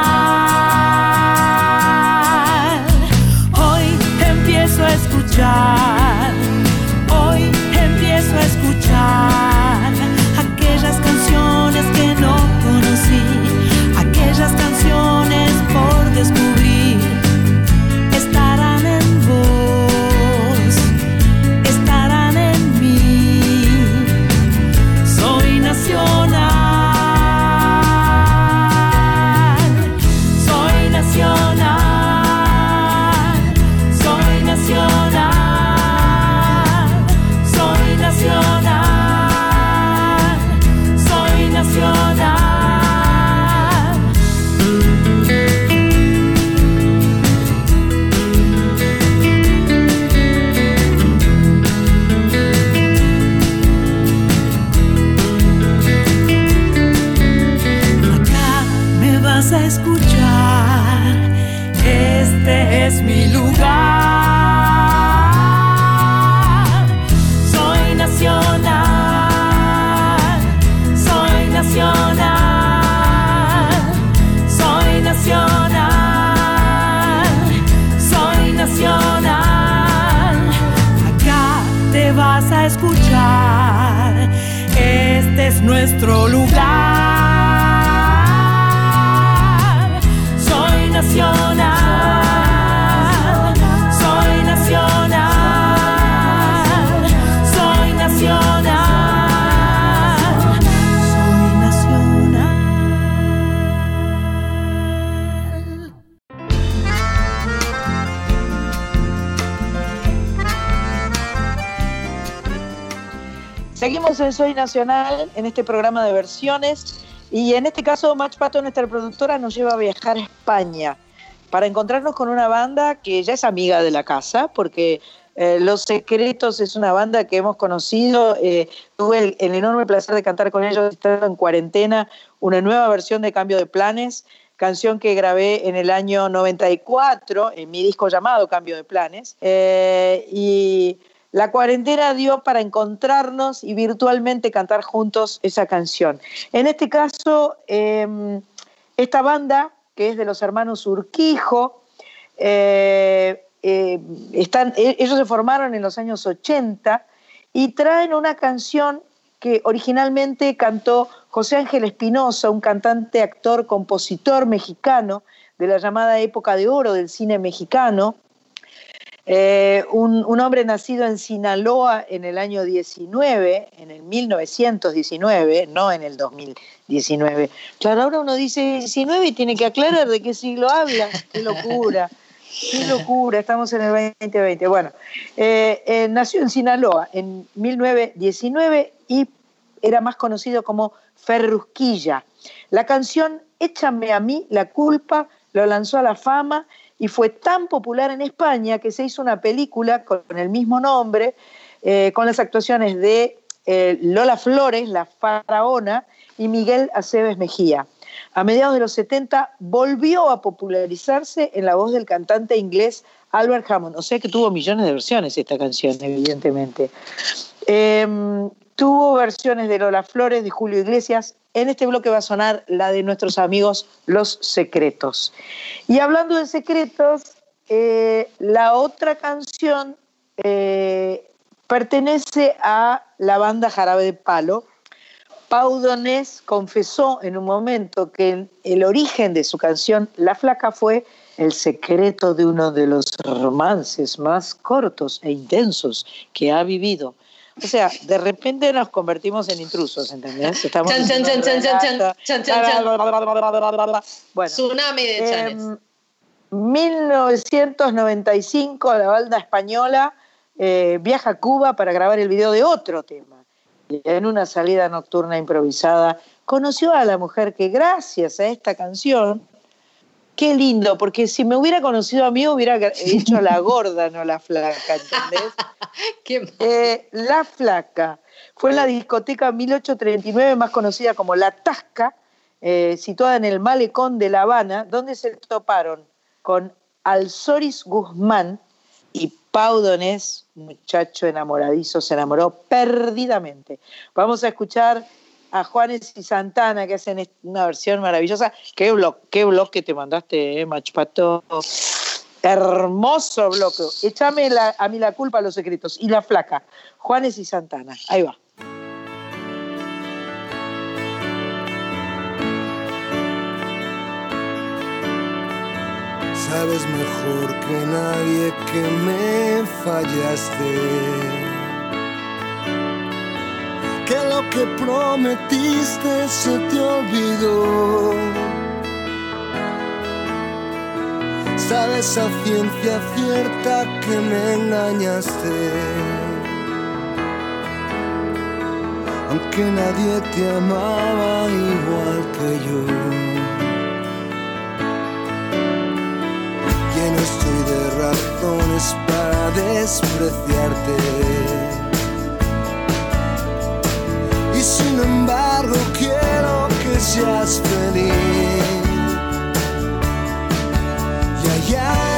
Seguimos en Soy Nacional, en este programa de versiones, y en este caso Match Pato, nuestra productora, nos lleva a viajar a España para encontrarnos con una banda que ya es amiga de la casa, porque eh, Los Secretos es una banda que hemos conocido, eh, tuve el, el enorme placer de cantar con ellos estando en cuarentena, una nueva versión de Cambio de Planes, canción que grabé en el año 94, en mi disco llamado Cambio de Planes, eh, y la cuarentena dio para encontrarnos y virtualmente cantar juntos esa canción. En este caso, eh, esta banda, que es de los hermanos Urquijo, eh, eh, e- ellos se formaron en los años 80 y traen una canción que originalmente cantó José Ángel Espinosa, un cantante, actor, compositor mexicano de la llamada época de oro del cine mexicano, eh, un, un hombre nacido en Sinaloa en el año 19, en el 1919, no en el 2019. Claro, ahora uno dice 19 y tiene que aclarar de qué siglo habla, qué locura. Qué locura, estamos en el 2020. Bueno, eh, eh, nació en Sinaloa en 1919 y era más conocido como Ferrusquilla. La canción Échame a mí la culpa lo lanzó a la fama y fue tan popular en España que se hizo una película con el mismo nombre, eh, con las actuaciones de Lola Flores, la faraona, y Miguel Aceves Mejía. A mediados de los 70 volvió a popularizarse en la voz del cantante inglés Albert Hammond, o sea que tuvo millones de versiones esta canción, evidentemente. Em, tuvo versiones de Lola Flores, de Julio Iglesias. En este bloque va a sonar la de nuestros amigos Los Secretos. Y hablando de secretos, eh, la otra canción eh, pertenece a la banda Jarabe de Palo, Pau Donés confesó en un momento que el origen de su canción La Flaca fue el secreto de uno de los romances más cortos e intensos que ha vivido. O sea, de repente nos convertimos en intrusos, ¿entendés? Estamos chan, chan, chan, chan, chan, chan, chan, Bueno, Tsunami de chanes. Em, eh, 1995, la banda española eh, viaja a Cuba para grabar el video de otro tema. Y en una salida nocturna improvisada, conoció a la mujer que, gracias a esta canción, qué lindo, porque si me hubiera conocido a mí hubiera hecho la gorda, no la flaca, ¿entendés? Eh, la flaca fue en la discoteca 1839, más conocida como La Tasca, eh, situada en el malecón de La Habana, donde se toparon con Alzoris Guzmán y Pau Donés, muchacho enamoradizo, se enamoró perdidamente. Vamos a escuchar a Juanes y Santana que hacen una versión maravillosa. Qué blog, qué blog que te mandaste, eh, Machpato. Hermoso bloque. Échame a mí la culpa a los secretos. Y la flaca. Juanes y Santana. Ahí va. sabes mejor que nadie que me fallaste. Que lo que prometiste se te olvidó. Sabes a ciencia cierta que me engañaste. Aunque nadie te amaba igual que yo. no estoy de razones para despreciarte. Y sin embargo quiero que seas feliz. Y allá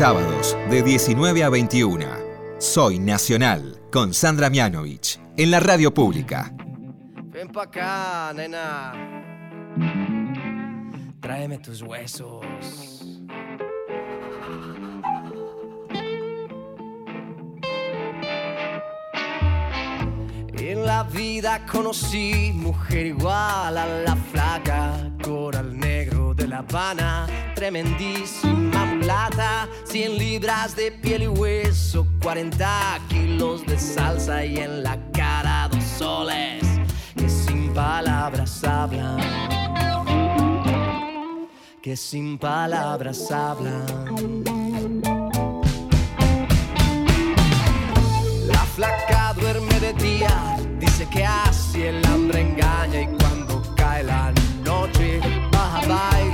sábados de 19 a 21. Soy Nacional con Sandra Mianovich en la radio pública. Ven pa' acá, nena. Tráeme tus huesos. En la vida conocí mujer igual a la flaca, coral negro La Habana, tremendísima mulata, 100 libras de piel y hueso, 40 kilos de salsa y en la cara dos soles que sin palabras hablan, que sin palabras hablan. La flaca duerme de día, dice que así el hambre engaña y cuando cae la noche va a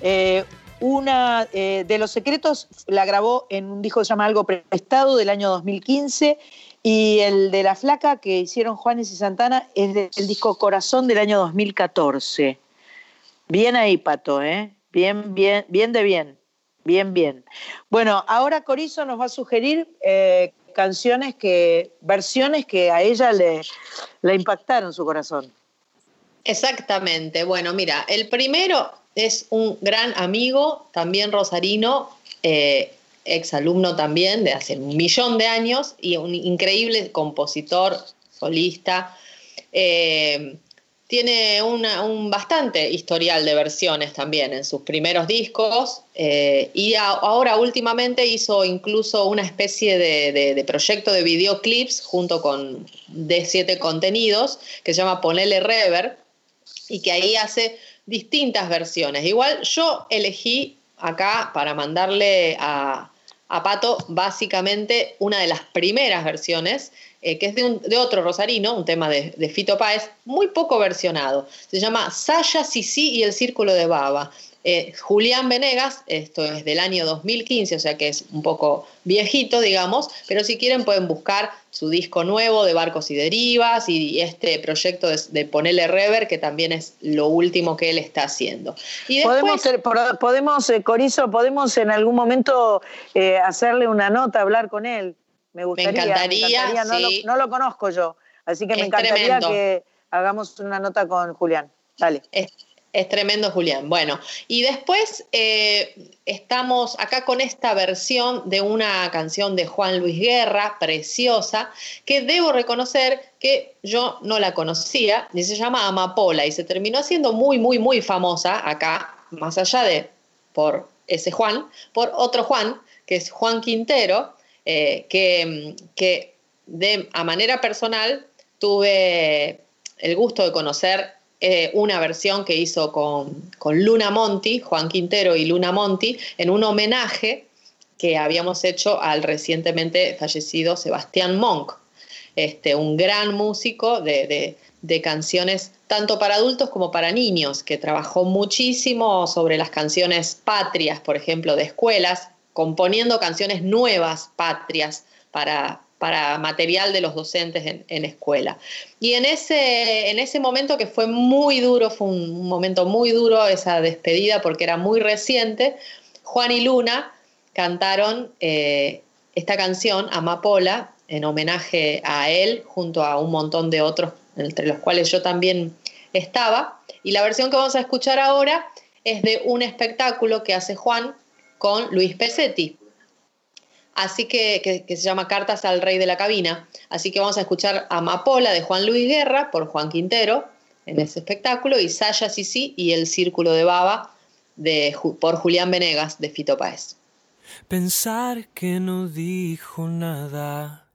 Eh, una eh, de Los Secretos la grabó en un disco que se llama Algo Prestado del año 2015 y el de La Flaca que hicieron Juanes y Santana es del disco Corazón del año 2014. Bien ahí, Pato, ¿eh? Bien, bien, bien de bien. Bien, bien. Bueno, ahora Corizo nos va a sugerir eh, canciones que, versiones que a ella le, le impactaron su corazón. Exactamente. Bueno, mira, el primero es un gran amigo, también rosarino, eh, exalumno también de hace un millón de años y un increíble compositor, solista. Eh, tiene un bastante historial de versiones también en sus primeros discos eh, y ahora últimamente hizo incluso una especie de, de- de proyecto de videoclips junto con D7 Contenidos que se llama Ponele Rever y que ahí hace distintas versiones. Igual yo elegí acá para mandarle a, a Pato básicamente una de las primeras versiones, eh, que es de, un- de otro rosarino, un tema de, de Fito Páez, muy poco versionado. Se llama Saya Sisi y el Círculo de Baba. Eh, Julián Venegas, esto es del año 2015, o sea que es un poco viejito, digamos, pero si quieren pueden buscar su disco nuevo de Barcos y Derivas y este proyecto de, de Ponele Rever, que también es lo último que él está haciendo. Y después, Podemos, eh, podemos eh, Corizo, podemos en algún momento eh, hacerle una nota, hablar con él. Me gustaría. encantaría, no, lo, sí. no lo conozco yo, así que me Es encantaría tremendo. que hagamos una nota con Julián. Dale. Es, es tremendo, Julián. Bueno, y después eh, estamos acá con esta versión de una canción de Juan Luis Guerra, preciosa, que debo reconocer que yo no la conocía, y se llama Amapola, y se terminó siendo muy, muy, muy famosa acá, más allá de por ese Juan, por otro Juan, que es Juan Quintero, eh, que, que a manera personal tuve el gusto de conocer eh, una versión que hizo con, con Luna Monti, Juan Quintero y Luna Monti, en un homenaje que habíamos hecho al recientemente fallecido Sebastián Monk, este, un gran músico de, de- de canciones tanto para adultos como para niños, que trabajó muchísimo sobre las canciones patrias, por ejemplo, de escuelas, componiendo canciones nuevas patrias para, para material de los docentes en, escuela. Y en ese, en ese momento que fue muy duro, fue un, un momento muy duro esa despedida porque era muy reciente, Juan y Luna cantaron eh, esta canción, Amapola, en homenaje a él, junto a un montón de otros, entre los cuales yo también estaba. Y la versión que vamos a escuchar ahora es de un espectáculo que hace Juan con Luis Pesetti. Así que, que, se llama Cartas al Rey de la Cabina. Así que vamos a escuchar Amapola de Juan Luis Guerra por Juan Quintero en ese espectáculo y Saya Sisi y El Círculo de Baba de, por Julián Venegas de Fito Páez. Pensar que no dijo nada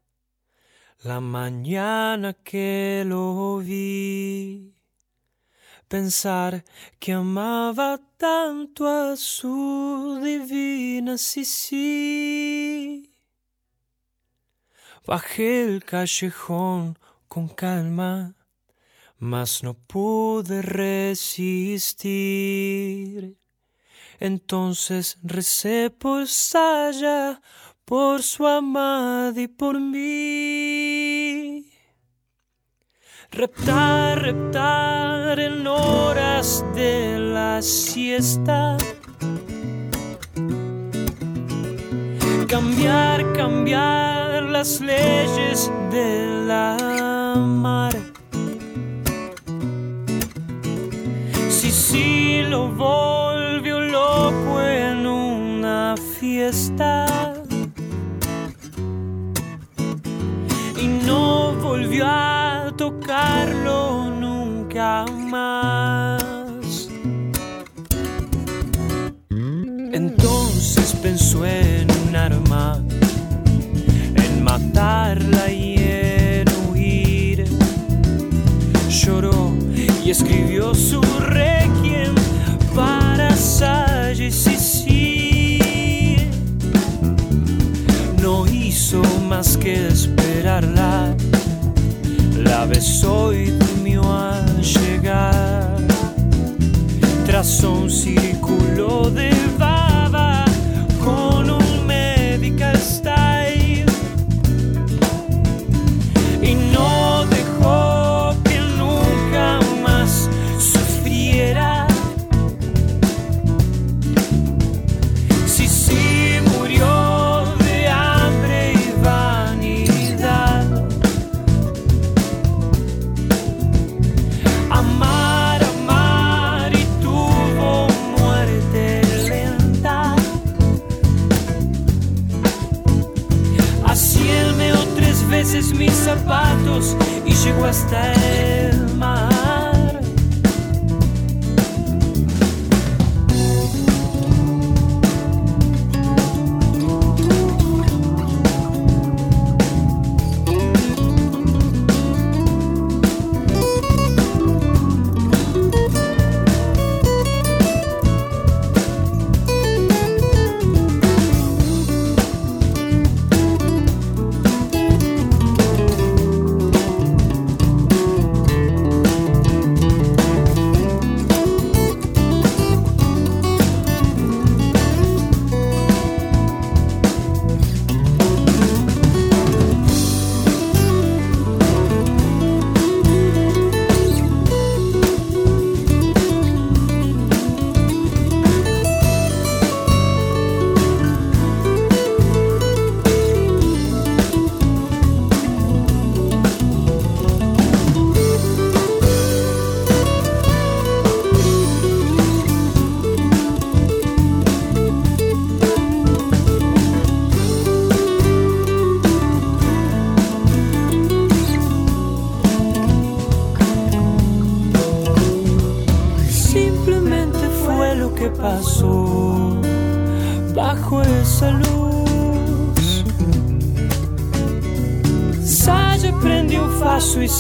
la mañana que lo vi. Pensar que amaba tanto a su divina Sisi. Bajé el callejón con calma, mas no pude resistir. Entonces recé por Saya, por su amada y por mí. Reptar, reptar en horas de la siesta. Cambiar, cambiar las leyes de la mar. Si sí lo volvió loco en una fiesta y no volvió a tocarlo nunca más. Entonces pensó en un arma, en matarla y en huir. Lloró y escribió su requiem para Saya y Sisi. No hizo más que esperarla, la besó y durmió al llegar. Trazó un círculo de baba zapatos y llegó hasta el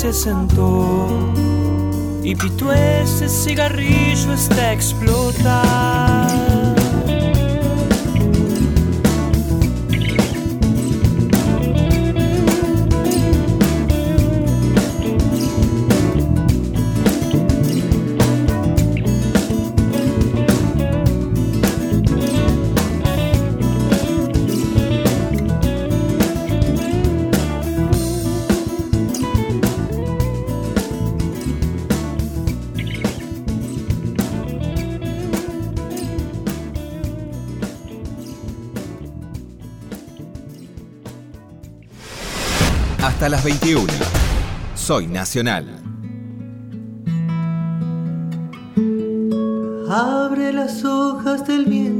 se sentó. Y pitó ese cigarrillo hasta explotar. Hasta las 21. Soy Nacional. Abre las hojas del viento,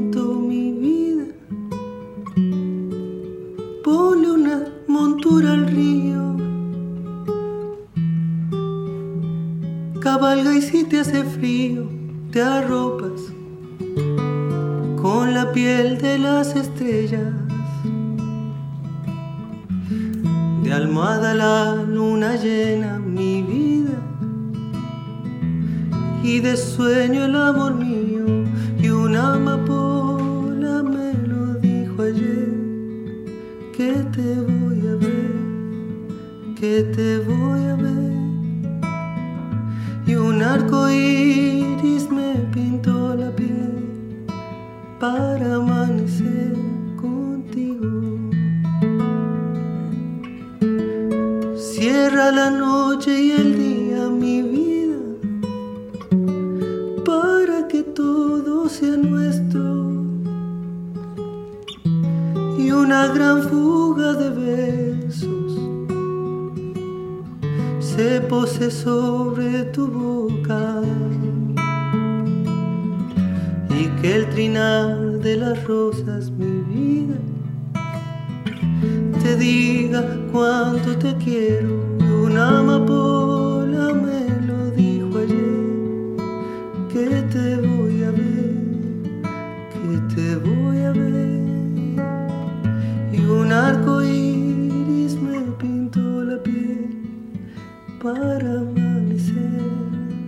para amanecer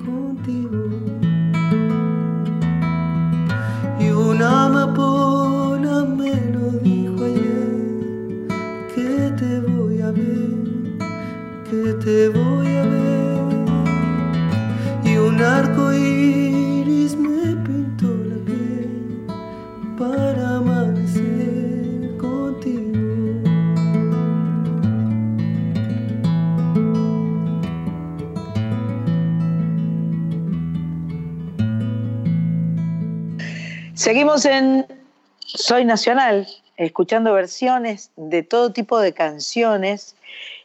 contigo. Y una amapola me lo dijo ayer que te voy a ver, que te voy a ver. Y un arco iris Seguimos en Soy Nacional, escuchando versiones de todo tipo de canciones.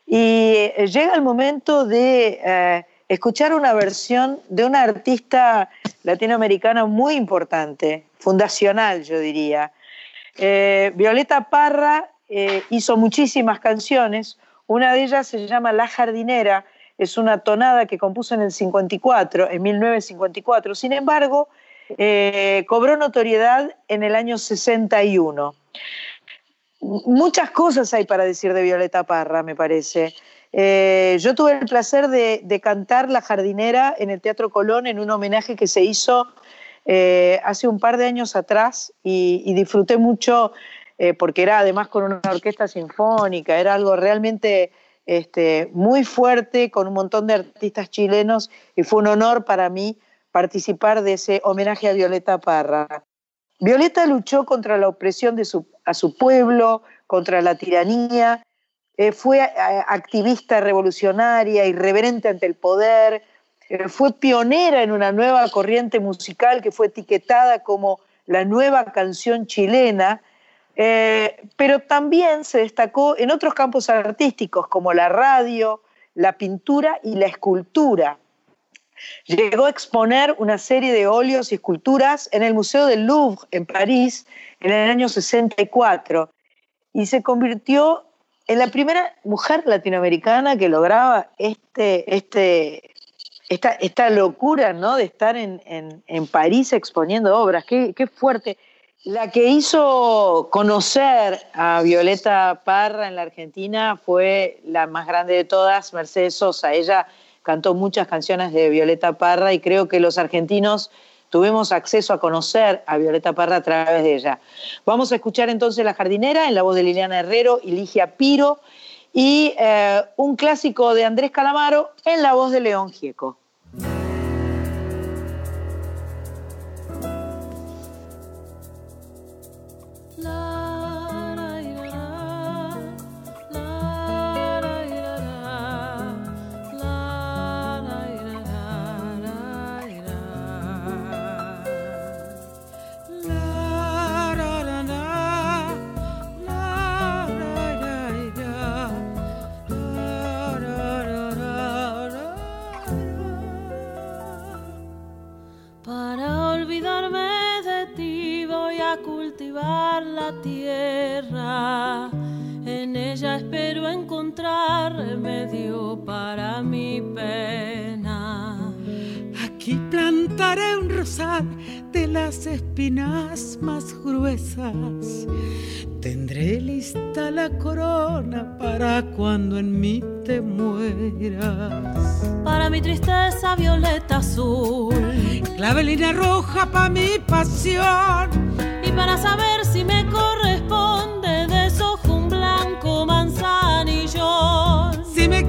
Y eh, llega el momento de eh, escuchar una versión de una artista latinoamericana muy importante, fundacional yo diría. Eh, Violeta Parra hizo muchísimas canciones, una de ellas se llama La Jardinera, es una tonada que compuso en el 54, en 1954, sin embargo, eh, cobró notoriedad en el año 61. Muchas cosas hay para decir de Violeta Parra, me parece. Eh, yo tuve el placer de, cantar La Jardinera en el Teatro Colón en un homenaje que se hizo eh, hace un par de años atrás y, disfruté mucho porque era además con una orquesta sinfónica, era algo realmente este, muy fuerte con un montón de artistas chilenos y fue un honor para mí participar de ese homenaje a Violeta Parra. Violeta luchó contra la opresión de su, a su pueblo, contra la tiranía, eh, fue a, activista revolucionaria, irreverente ante el poder, eh, fue pionera en una nueva corriente musical que fue etiquetada como la nueva canción chilena, eh, pero también se destacó en otros campos artísticos como la radio, la pintura y la escultura. Llegó a exponer una serie de óleos y esculturas en el Museo del Louvre en París en el año 64 y se convirtió en la primera mujer latinoamericana que lograba este, este, esta, esta locura, ¿no? De estar en, en- en París exponiendo obras, qué, qué fuerte. La que hizo conocer a Violeta Parra en la Argentina fue la más grande de todas, Mercedes Sosa. Ella cantó muchas canciones de Violeta Parra y creo que los argentinos tuvimos acceso a conocer a Violeta Parra a través de ella. Vamos a escuchar entonces La Jardinera en la voz de Liliana Herrero y Ligia Piro y eh, un clásico de Andrés Calamaro en la voz de León Gieco. Para mi pena. Aquí plantaré un rosal de las espinas más gruesas. Tendré lista la corona para cuando en mí te mueras. Para mi tristeza violeta azul. Clavelina roja para mi pasión. Y para saber si me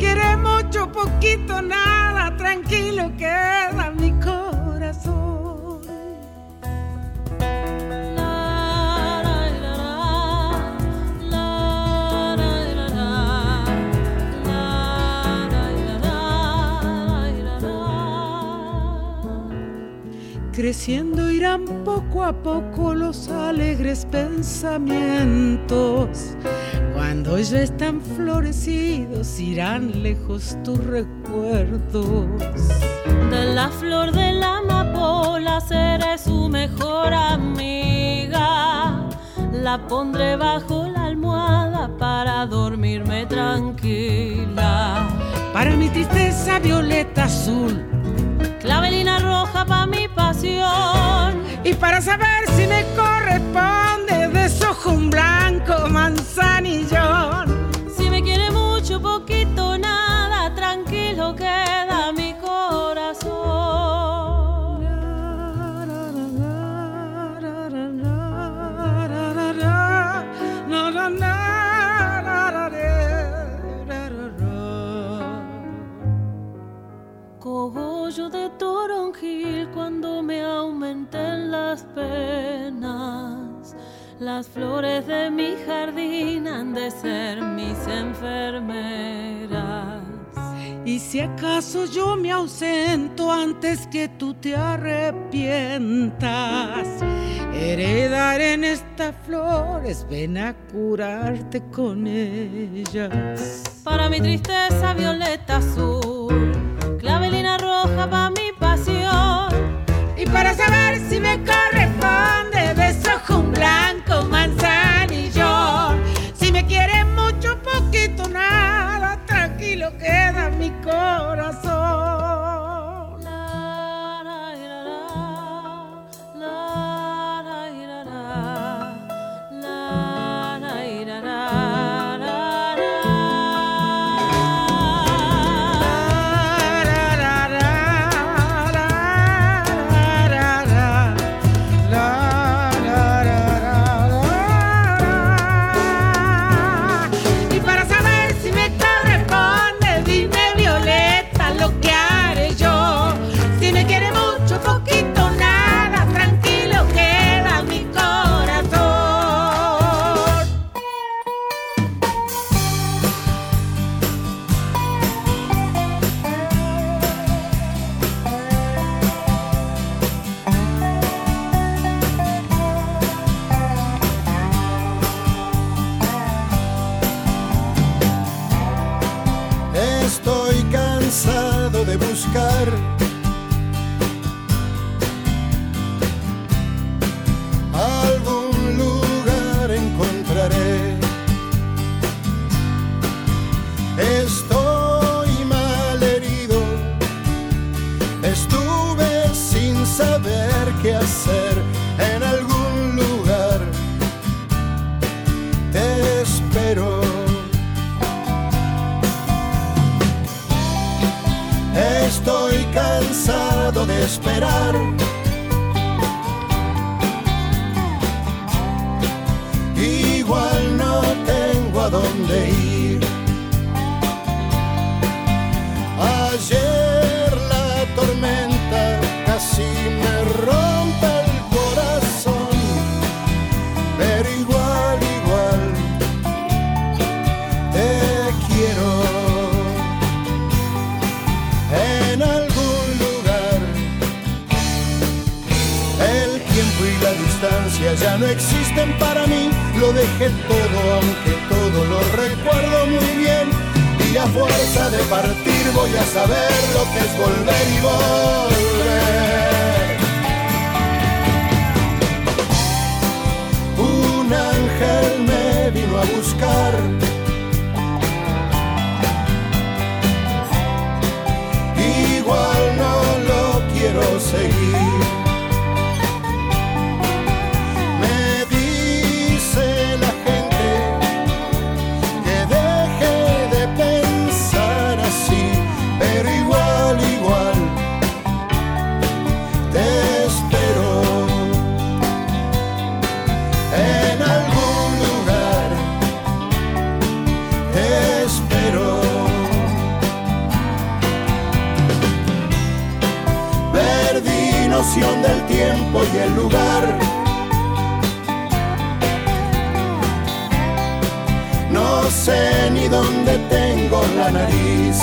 quiere mucho, poquito, nada, tranquilo queda mi corazón. Creciendo irán poco a poco los alegres pensamientos. Cuando ya están florecidos irán lejos tus recuerdos. De la flor de la amapola seré su mejor amiga. La pondré bajo la almohada para dormirme tranquila. Para mi tristeza violeta azul. Clavelina roja para mi pasión. Y para saber si me corresponde desojo un blanco manzanillón. Si me quiere mucho, poquito, nada, tranquilo queda mi corazón. Cogollo de toronjil cuando me aumenten las penas. Las flores de mi jardín han de ser mis enfermeras. Y si acaso yo me ausento antes que tú te arrepientas, heredaré en estas flores, ven a curarte con ellas. Para mi tristeza violeta azul, clavelina roja para mi pasión. Y para saber si me corresponde, un blanco manzanillón. Cansado esperar. Ya no existen para mí. Lo dejé todo, aunque todo lo recuerdo muy bien. Y a fuerza de partir voy a saber lo que es volver y volver. Un ángel me vino a buscar. Igual no lo quiero seguir. Del tiempo y el lugar. No sé ni dónde tengo la nariz.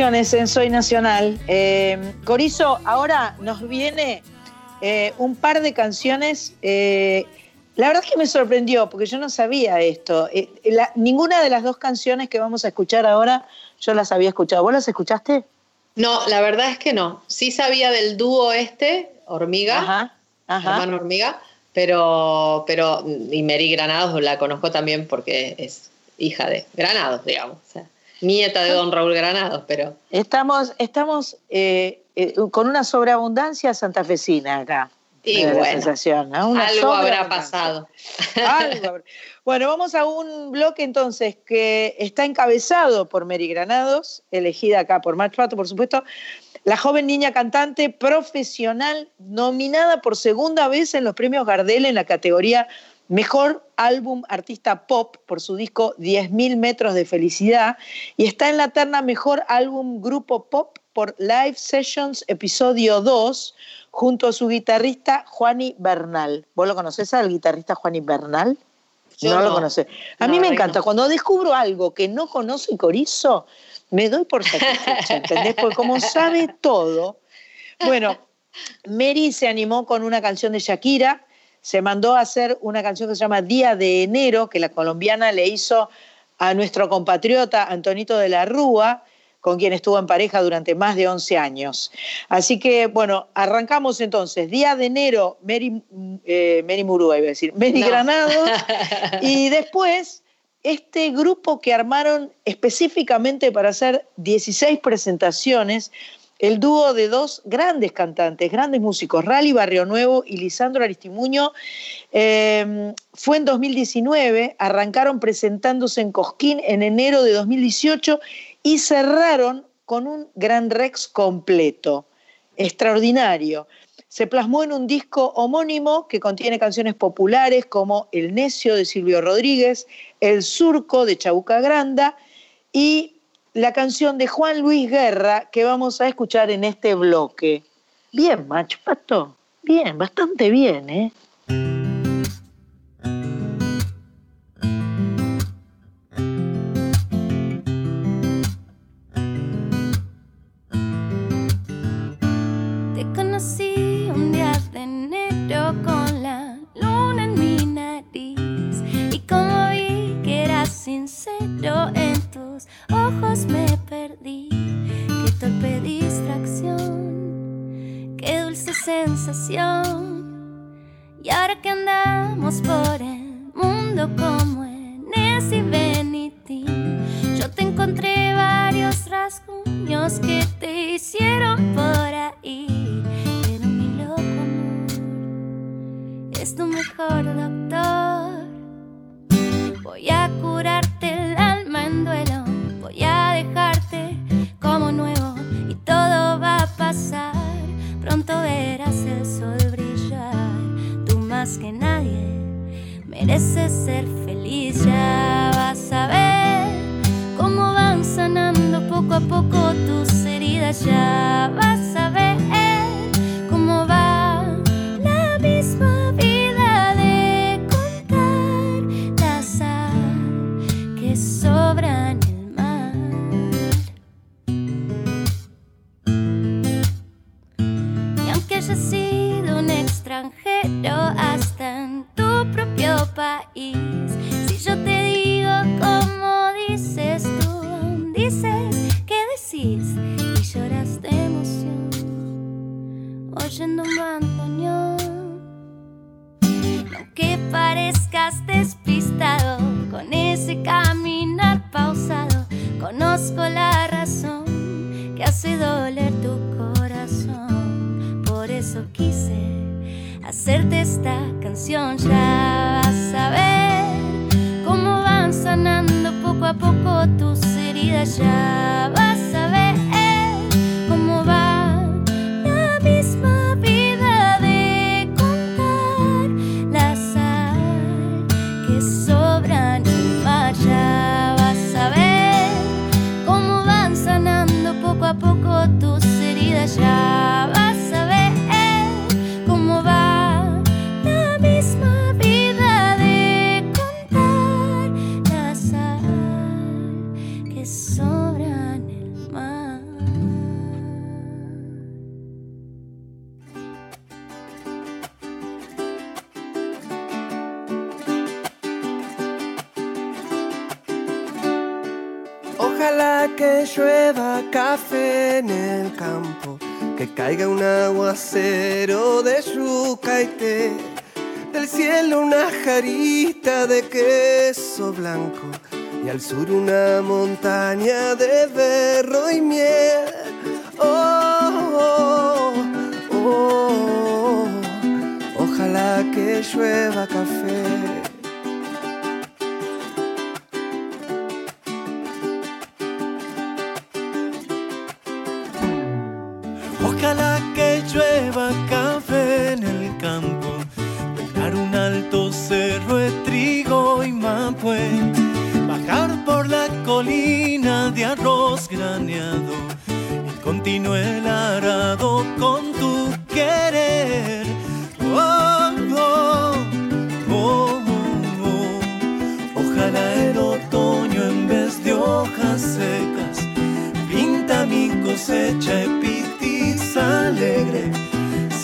En Soy Nacional. Eh, Corizo, ahora nos viene eh, un par de canciones. eh, la verdad es que me sorprendió, porque yo no sabía esto. La- ninguna de las dos canciones que vamos a escuchar ahora, yo las había escuchado. ¿Vos las escuchaste? No, la verdad es que no. Sí sabía del dúo este, Hormiga, Ajá, ajá. hermano Hormiga, pero, pero, y Mary Granados la conozco también porque es hija de Granados, digamos. o sea, nieta de don Raúl Granados, pero Estamos, estamos eh, eh, con una sobreabundancia santafesina acá. Y bueno, sensación, ¿no? Una algo habrá pasado. Algo Bueno, vamos a un bloque entonces que está encabezado por Mary Granados, elegida acá por Pato, por supuesto. La joven niña cantante profesional nominada por segunda vez en los premios Gardel en la categoría Mejor Álbum Artista Pop por su disco 10.000 metros de felicidad y está en la terna Mejor Álbum Grupo Pop por Live Sessions episodio 2 junto a su guitarrista Juani Bernal. ¿Vos lo conocés al guitarrista Juani Bernal? Yo no, lo no. conocés. A mí me encanta. no. Cuando descubro algo que no conoce Corizo, me doy por satisfecha, ¿entendés? Porque como sabe todo. Bueno, Mary se animó con una canción de Shakira, se mandó a hacer una canción que se llama Día de Enero, que la colombiana le hizo a nuestro compatriota Antonito de la Rúa, con quien estuvo en pareja durante más de 11 años. Así que, bueno, arrancamos entonces. Día de enero, Mary, eh, Mary Murúa, iba a decir, Mary No. Granado, y después este grupo que armaron específicamente para hacer 16 presentaciones, el dúo de dos grandes cantantes, grandes músicos, Rally Barrio Nuevo y Lisandro Aristimuño, eh, fue en 2019, arrancaron presentándose en Cosquín en enero de 2018 y cerraron con un Gran Rex completo, extraordinario. Se plasmó en un disco homónimo que contiene canciones populares como El Necio de Silvio Rodríguez, El Surco de Chabuca Granda y la canción de Juan Luis Guerra que vamos a escuchar en este bloque. Bien, macho, pato. Bien, bastante bien, ¿eh? Andamos por al sur una montaña colina de arroz graneado y continúe el arado con tu querer. Oh. Ojalá el otoño en vez de hojas secas pinta mi cosecha epitis alegre.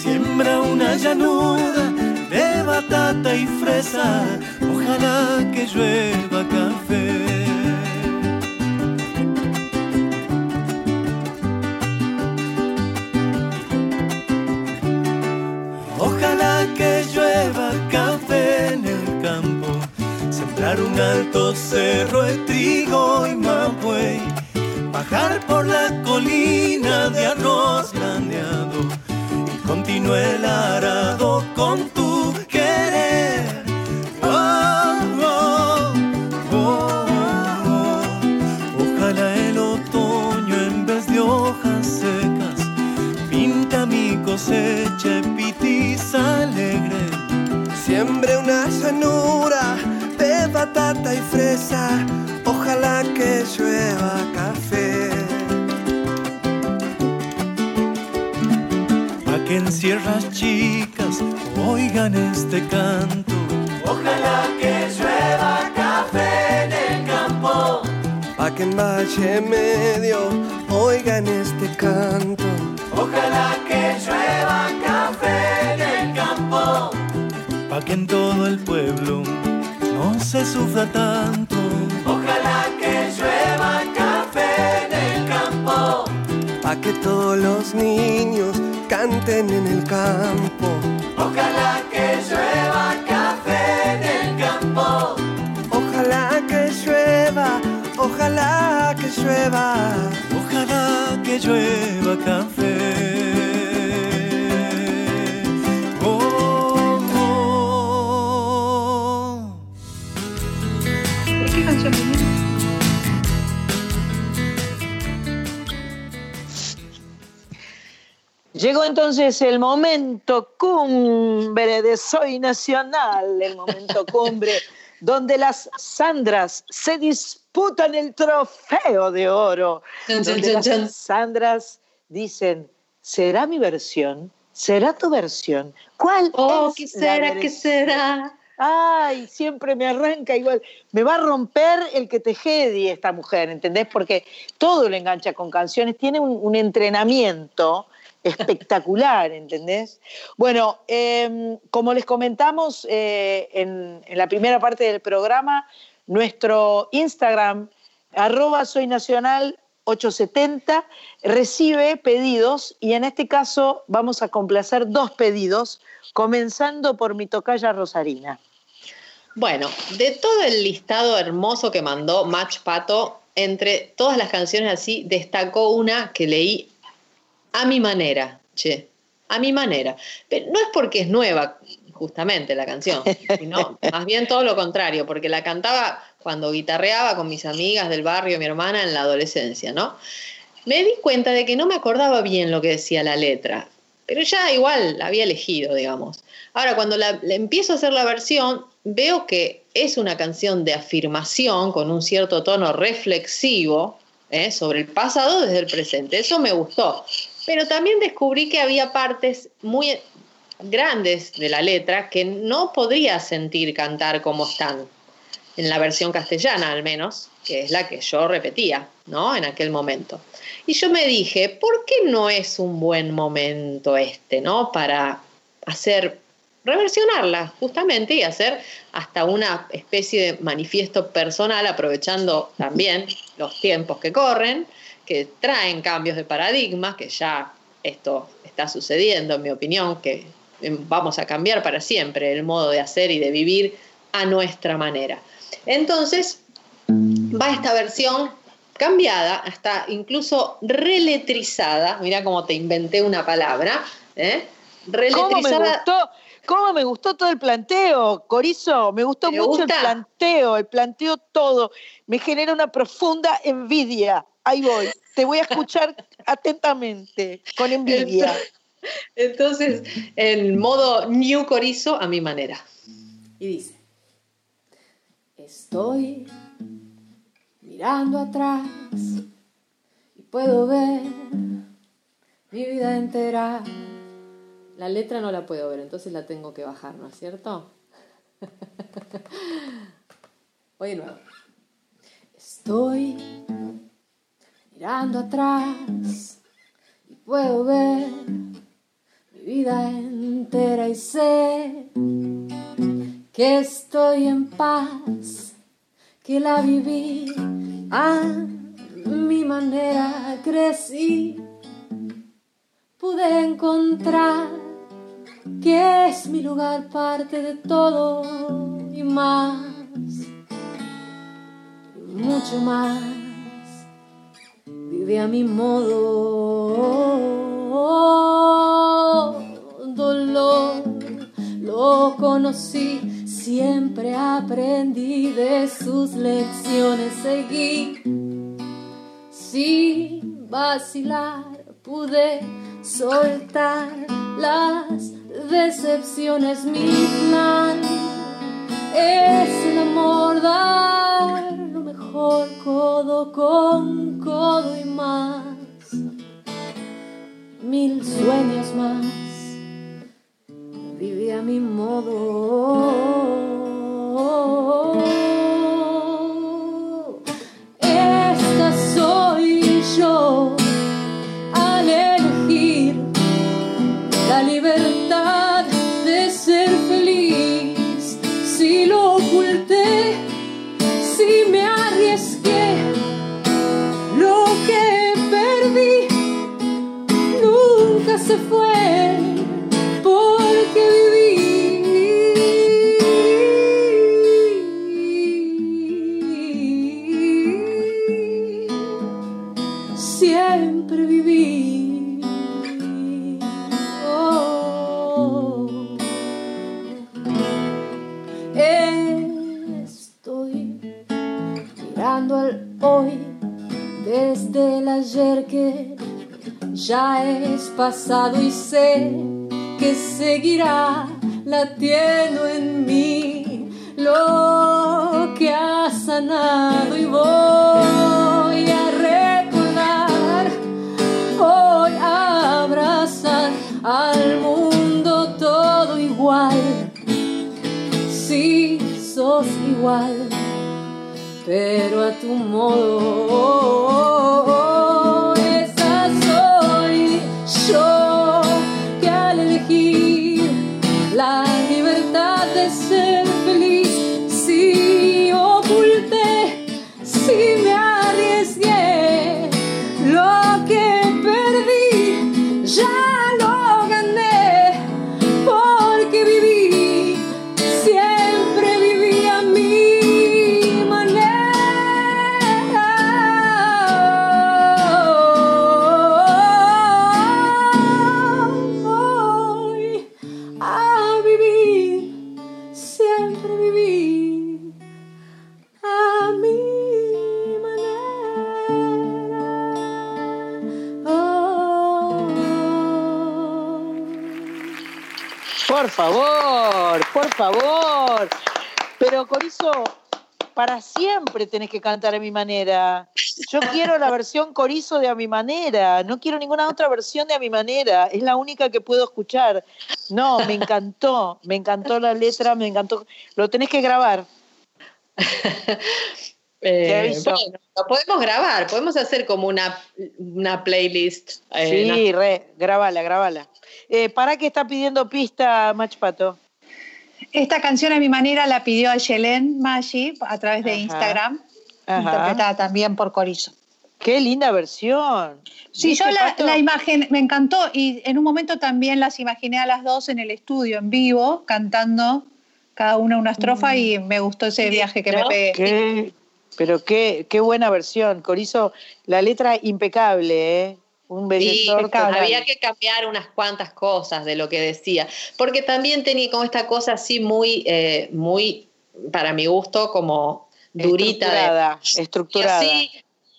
Siembra una llanura de batata y fresa. Ojalá que llueva café. Un alto cerro de trigo y mapuey, bajar por la colina de arroz grandeado y continúe el arado con tu querer. Oh, oh, oh. Ojalá el otoño en vez de hojas secas pinta mi cosecha epitis alegre. Siembre una llanura de y fresa, ojalá que llueva café. Pa' que en sierras chicas oigan este canto. Ojalá que llueva café en el campo. Pa' que en Valle Medio oigan este canto. Ojalá que llueva café en el campo. Pa' que en todo el pueblo no se sufra tanto. Ojalá que llueva café en el campo. Pa' que todos los niños canten en el campo. Ojalá que llueva café en el campo. Ojalá que llueva, ojalá que llueva. Ojalá que llueva café. Llegó entonces el momento cumbre de Soy Nacional, el momento cumbre donde las Sandras se disputan el trofeo de oro. Donde las. Sandras dicen, ¿será mi versión? ¿Será tu versión? ¿Cuál Oh, es ¿qué la será? ¿Qué versión? será? Ay, siempre me arranca igual. Me va a romper el que te jedi esta mujer, ¿entendés? Porque todo lo engancha con canciones. Tiene un, un entrenamiento espectacular, ¿entendés? Bueno, eh, como les comentamos eh, en, en la primera parte del programa, nuestro Instagram, arroba soy nacional 870, recibe pedidos y en este caso vamos a complacer dos pedidos, comenzando por mi tocaya Rosarina. Bueno, de todo el listado hermoso que mandó Match Pato, entre todas las canciones así, destacó una que leí a mi manera, che, a mi manera. Pero no es porque es nueva, justamente, la canción, sino más bien todo lo contrario, porque la cantaba cuando guitarreaba con mis amigas del barrio, mi hermana, en la adolescencia, ¿no? Me di cuenta de que no me acordaba bien lo que decía la letra, pero ya igual la había elegido, digamos. Ahora, cuando la, le empiezo a hacer la versión, veo que es una canción de afirmación con un cierto tono reflexivo ¿eh? sobre el pasado desde el presente. Eso me gustó. Pero también descubrí que había partes muy grandes de la letra que no podría sentir cantar como están, en la versión castellana al menos, que es la que yo repetía, ¿no? En aquel momento. Y yo me dije, ¿por qué no es un buen momento este, ¿no? Para hacer, reversionarla justamente y hacer hasta una especie de manifiesto personal, aprovechando también los tiempos que corren, que traen cambios de paradigmas, que ya esto está sucediendo, en mi opinión, que eh, vamos a cambiar para siempre el modo de hacer y de vivir a nuestra manera. Entonces, va esta versión cambiada, hasta incluso reletrizada, mira cómo te inventé una palabra, ¿eh? ¿Cómo me reletrizada. gustó? ¿Cómo me gustó todo el planteo, Corizo? Me gustó ¿Te mucho gusta? el planteo, el planteo todo. Me genera una profunda envidia. Ahí voy. Te voy a escuchar atentamente, con envidia. Entonces, en modo New Corizo, a mi manera. Y dice, estoy mirando atrás y puedo ver mi vida entera. La letra no la puedo ver, entonces la tengo que bajar, ¿no es cierto? Voy de nuevo. Estoy mirando atrás y puedo ver mi vida entera y sé que estoy en paz, que la viví a mi manera, crecí, pude encontrar que es mi lugar parte de todo y más, mucho más, vive a mi modo, dolor, lo conocí, siempre aprendí de sus lecciones, seguí, sin vacilar, pude soltar las decepciones, mi plan es el amor, mejor codo con codo y más, mil sueños más, viví a mi modo. Ya es pasado y sé que seguirá latiendo en mí lo que ha sanado y voy a recordar, voy a abrazar al mundo todo igual, si sos igual, pero a tu modo. Para siempre tenés que cantar a mi manera. Yo quiero la versión Corizo de a mi manera. No quiero ninguna otra versión de a mi manera. Es la única que puedo escuchar. No, me encantó. Me encantó la letra, me encantó. Lo tenés que grabar. Eh, bueno, lo podemos grabar, podemos hacer como una, una playlist. eh, Sí, ¿no? re, grabala, grabala. Eh, ¿Para qué está pidiendo pista, Machpato? Esta canción a mi manera la pidió a Yelén Maggi a través de Ajá. Instagram, Ajá. interpretada también por Corizo. Qué linda versión. Sí, ¿Viste, yo la, la imagen me encantó y en un momento también las imaginé a las dos en el estudio, en vivo, cantando cada una una estrofa y me gustó ese viaje que me ¿no? pegué. Qué- pero qué, qué buena versión. Corizo, la letra impecable, ¿eh? Un Sí, había que cambiar unas cuantas cosas de lo que decía, porque también tenía como esta cosa así muy, eh, muy, para mi gusto, como durita. de- Estructurada, estructurada. Y así,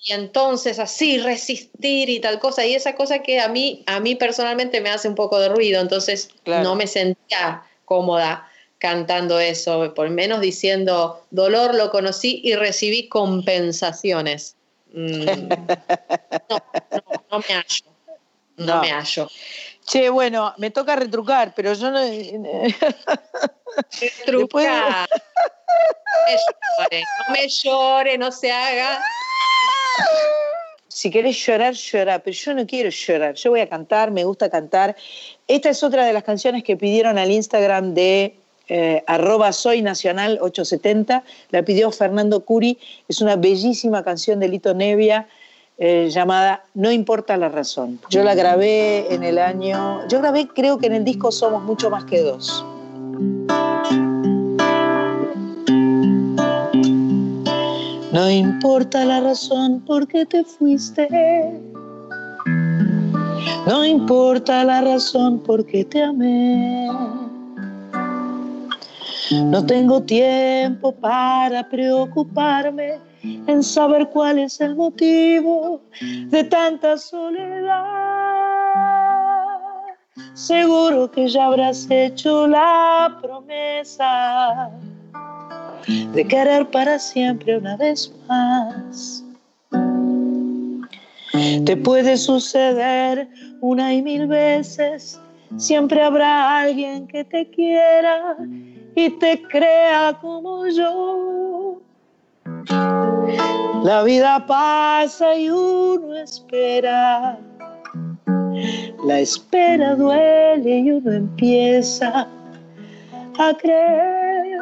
y entonces así resistir y tal cosa, y esa cosa que a mí, a mí personalmente me hace un poco de ruido, entonces Claro. no me sentía cómoda cantando eso, por menos diciendo dolor lo conocí y recibí compensaciones. Mm, no, no, no me hallo. no, No. me hallo. Che, bueno, me toca retrucar, pero yo no. Truca. No me llore, no me llore, no se haga. Si querés llorar, llorar, pero yo no quiero llorar. Yo voy a cantar, me gusta cantar. Esta es otra de las canciones que pidieron al Instagram de eh, arroba soy nacional 870. La pidió Fernando Curi. Es una bellísima canción de Lito Nevia eh, llamada No importa la razón. Yo la grabé en el año. Yo grabé, creo que en el disco Somos mucho más que dos. No importa la razón por qué te fuiste. No importa la razón por qué te amé. No tengo tiempo para preocuparme en saber cuál es el motivo de tanta soledad. Seguro que ya habrás hecho la promesa de querer para siempre una vez más. Te puede suceder una y mil veces, siempre habrá alguien que te quiera y te crea como yo. La vida pasa y uno espera. La espera duele y uno empieza a creer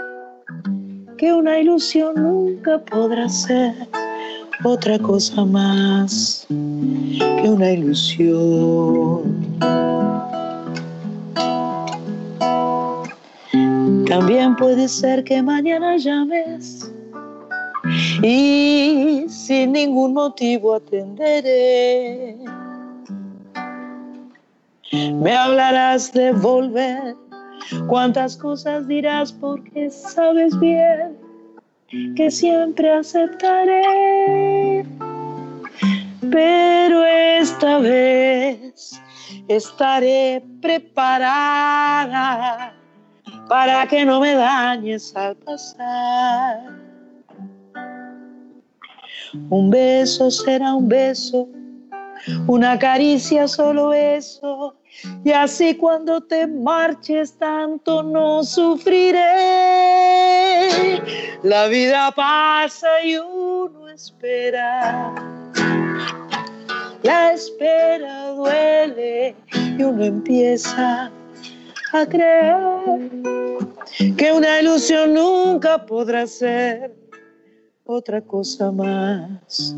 que una ilusión nunca podrá ser otra cosa más que una ilusión. También puede ser que mañana llames y sin ningún motivo atenderé. Me hablarás de volver, cuántas cosas dirás porque sabes bien que siempre aceptaré. Pero esta vez estaré preparada para que no me dañes al pasar. Un beso será un beso, una caricia solo eso, y así cuando te marches tanto no sufriré. La vida pasa y uno espera. La espera duele y uno empieza a creer que una ilusión nunca podrá ser otra cosa más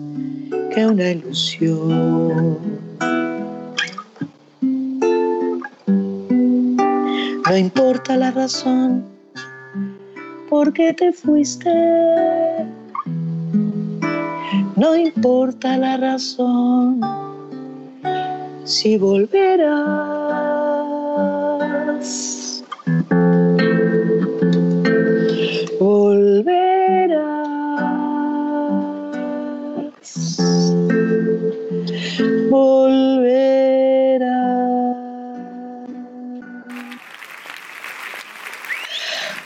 que una ilusión. No importa la razón por qué te fuiste. No importa la razón si volverás. Volverás. Volverás.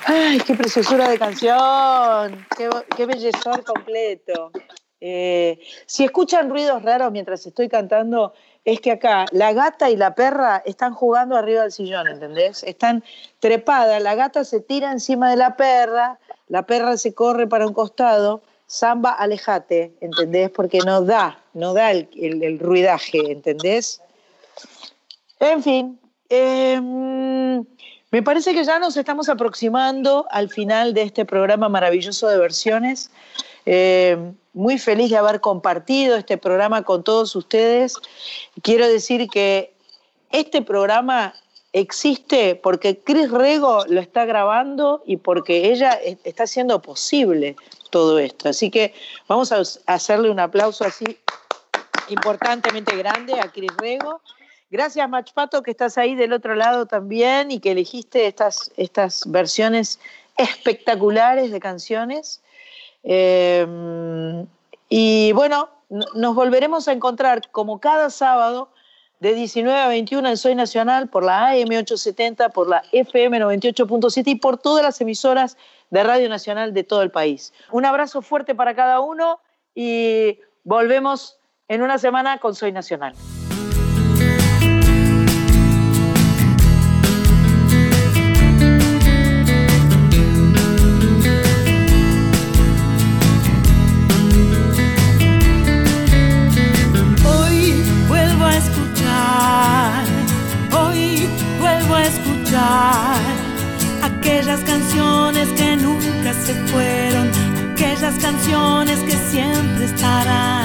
Ay, qué preciosura de canción, qué, qué bellezor completo. Eh, si escuchan ruidos raros mientras estoy cantando, es que acá la gata y la perra están jugando arriba del sillón, ¿entendés? Están trepadas, la gata se tira encima de la perra, la perra se corre para un costado, Samba, alejate, ¿entendés? Porque no da, no da el, el- ruidaje, ¿entendés? En fin, em, me parece que ya nos estamos aproximando al final de este programa maravilloso de versiones. Eh, muy feliz de haber compartido este programa con todos ustedes. Quiero decir que este programa existe porque Cris Rego lo está grabando y porque ella es- está haciendo posible todo esto. Así que vamos a hacerle un aplauso así importantemente grande a Cris Rego. Gracias, Machpato, que estás ahí del otro lado también y que elegiste estas, estas versiones espectaculares de canciones. Eh, y bueno, nos volveremos a encontrar como cada sábado de 19 a 21 en Soy Nacional por la AM 870, por la FM 98.7 y por todas las emisoras de Radio Nacional de todo el país. Un abrazo fuerte para cada uno y volvemos en una semana con Soy Nacional. Que siempre estarán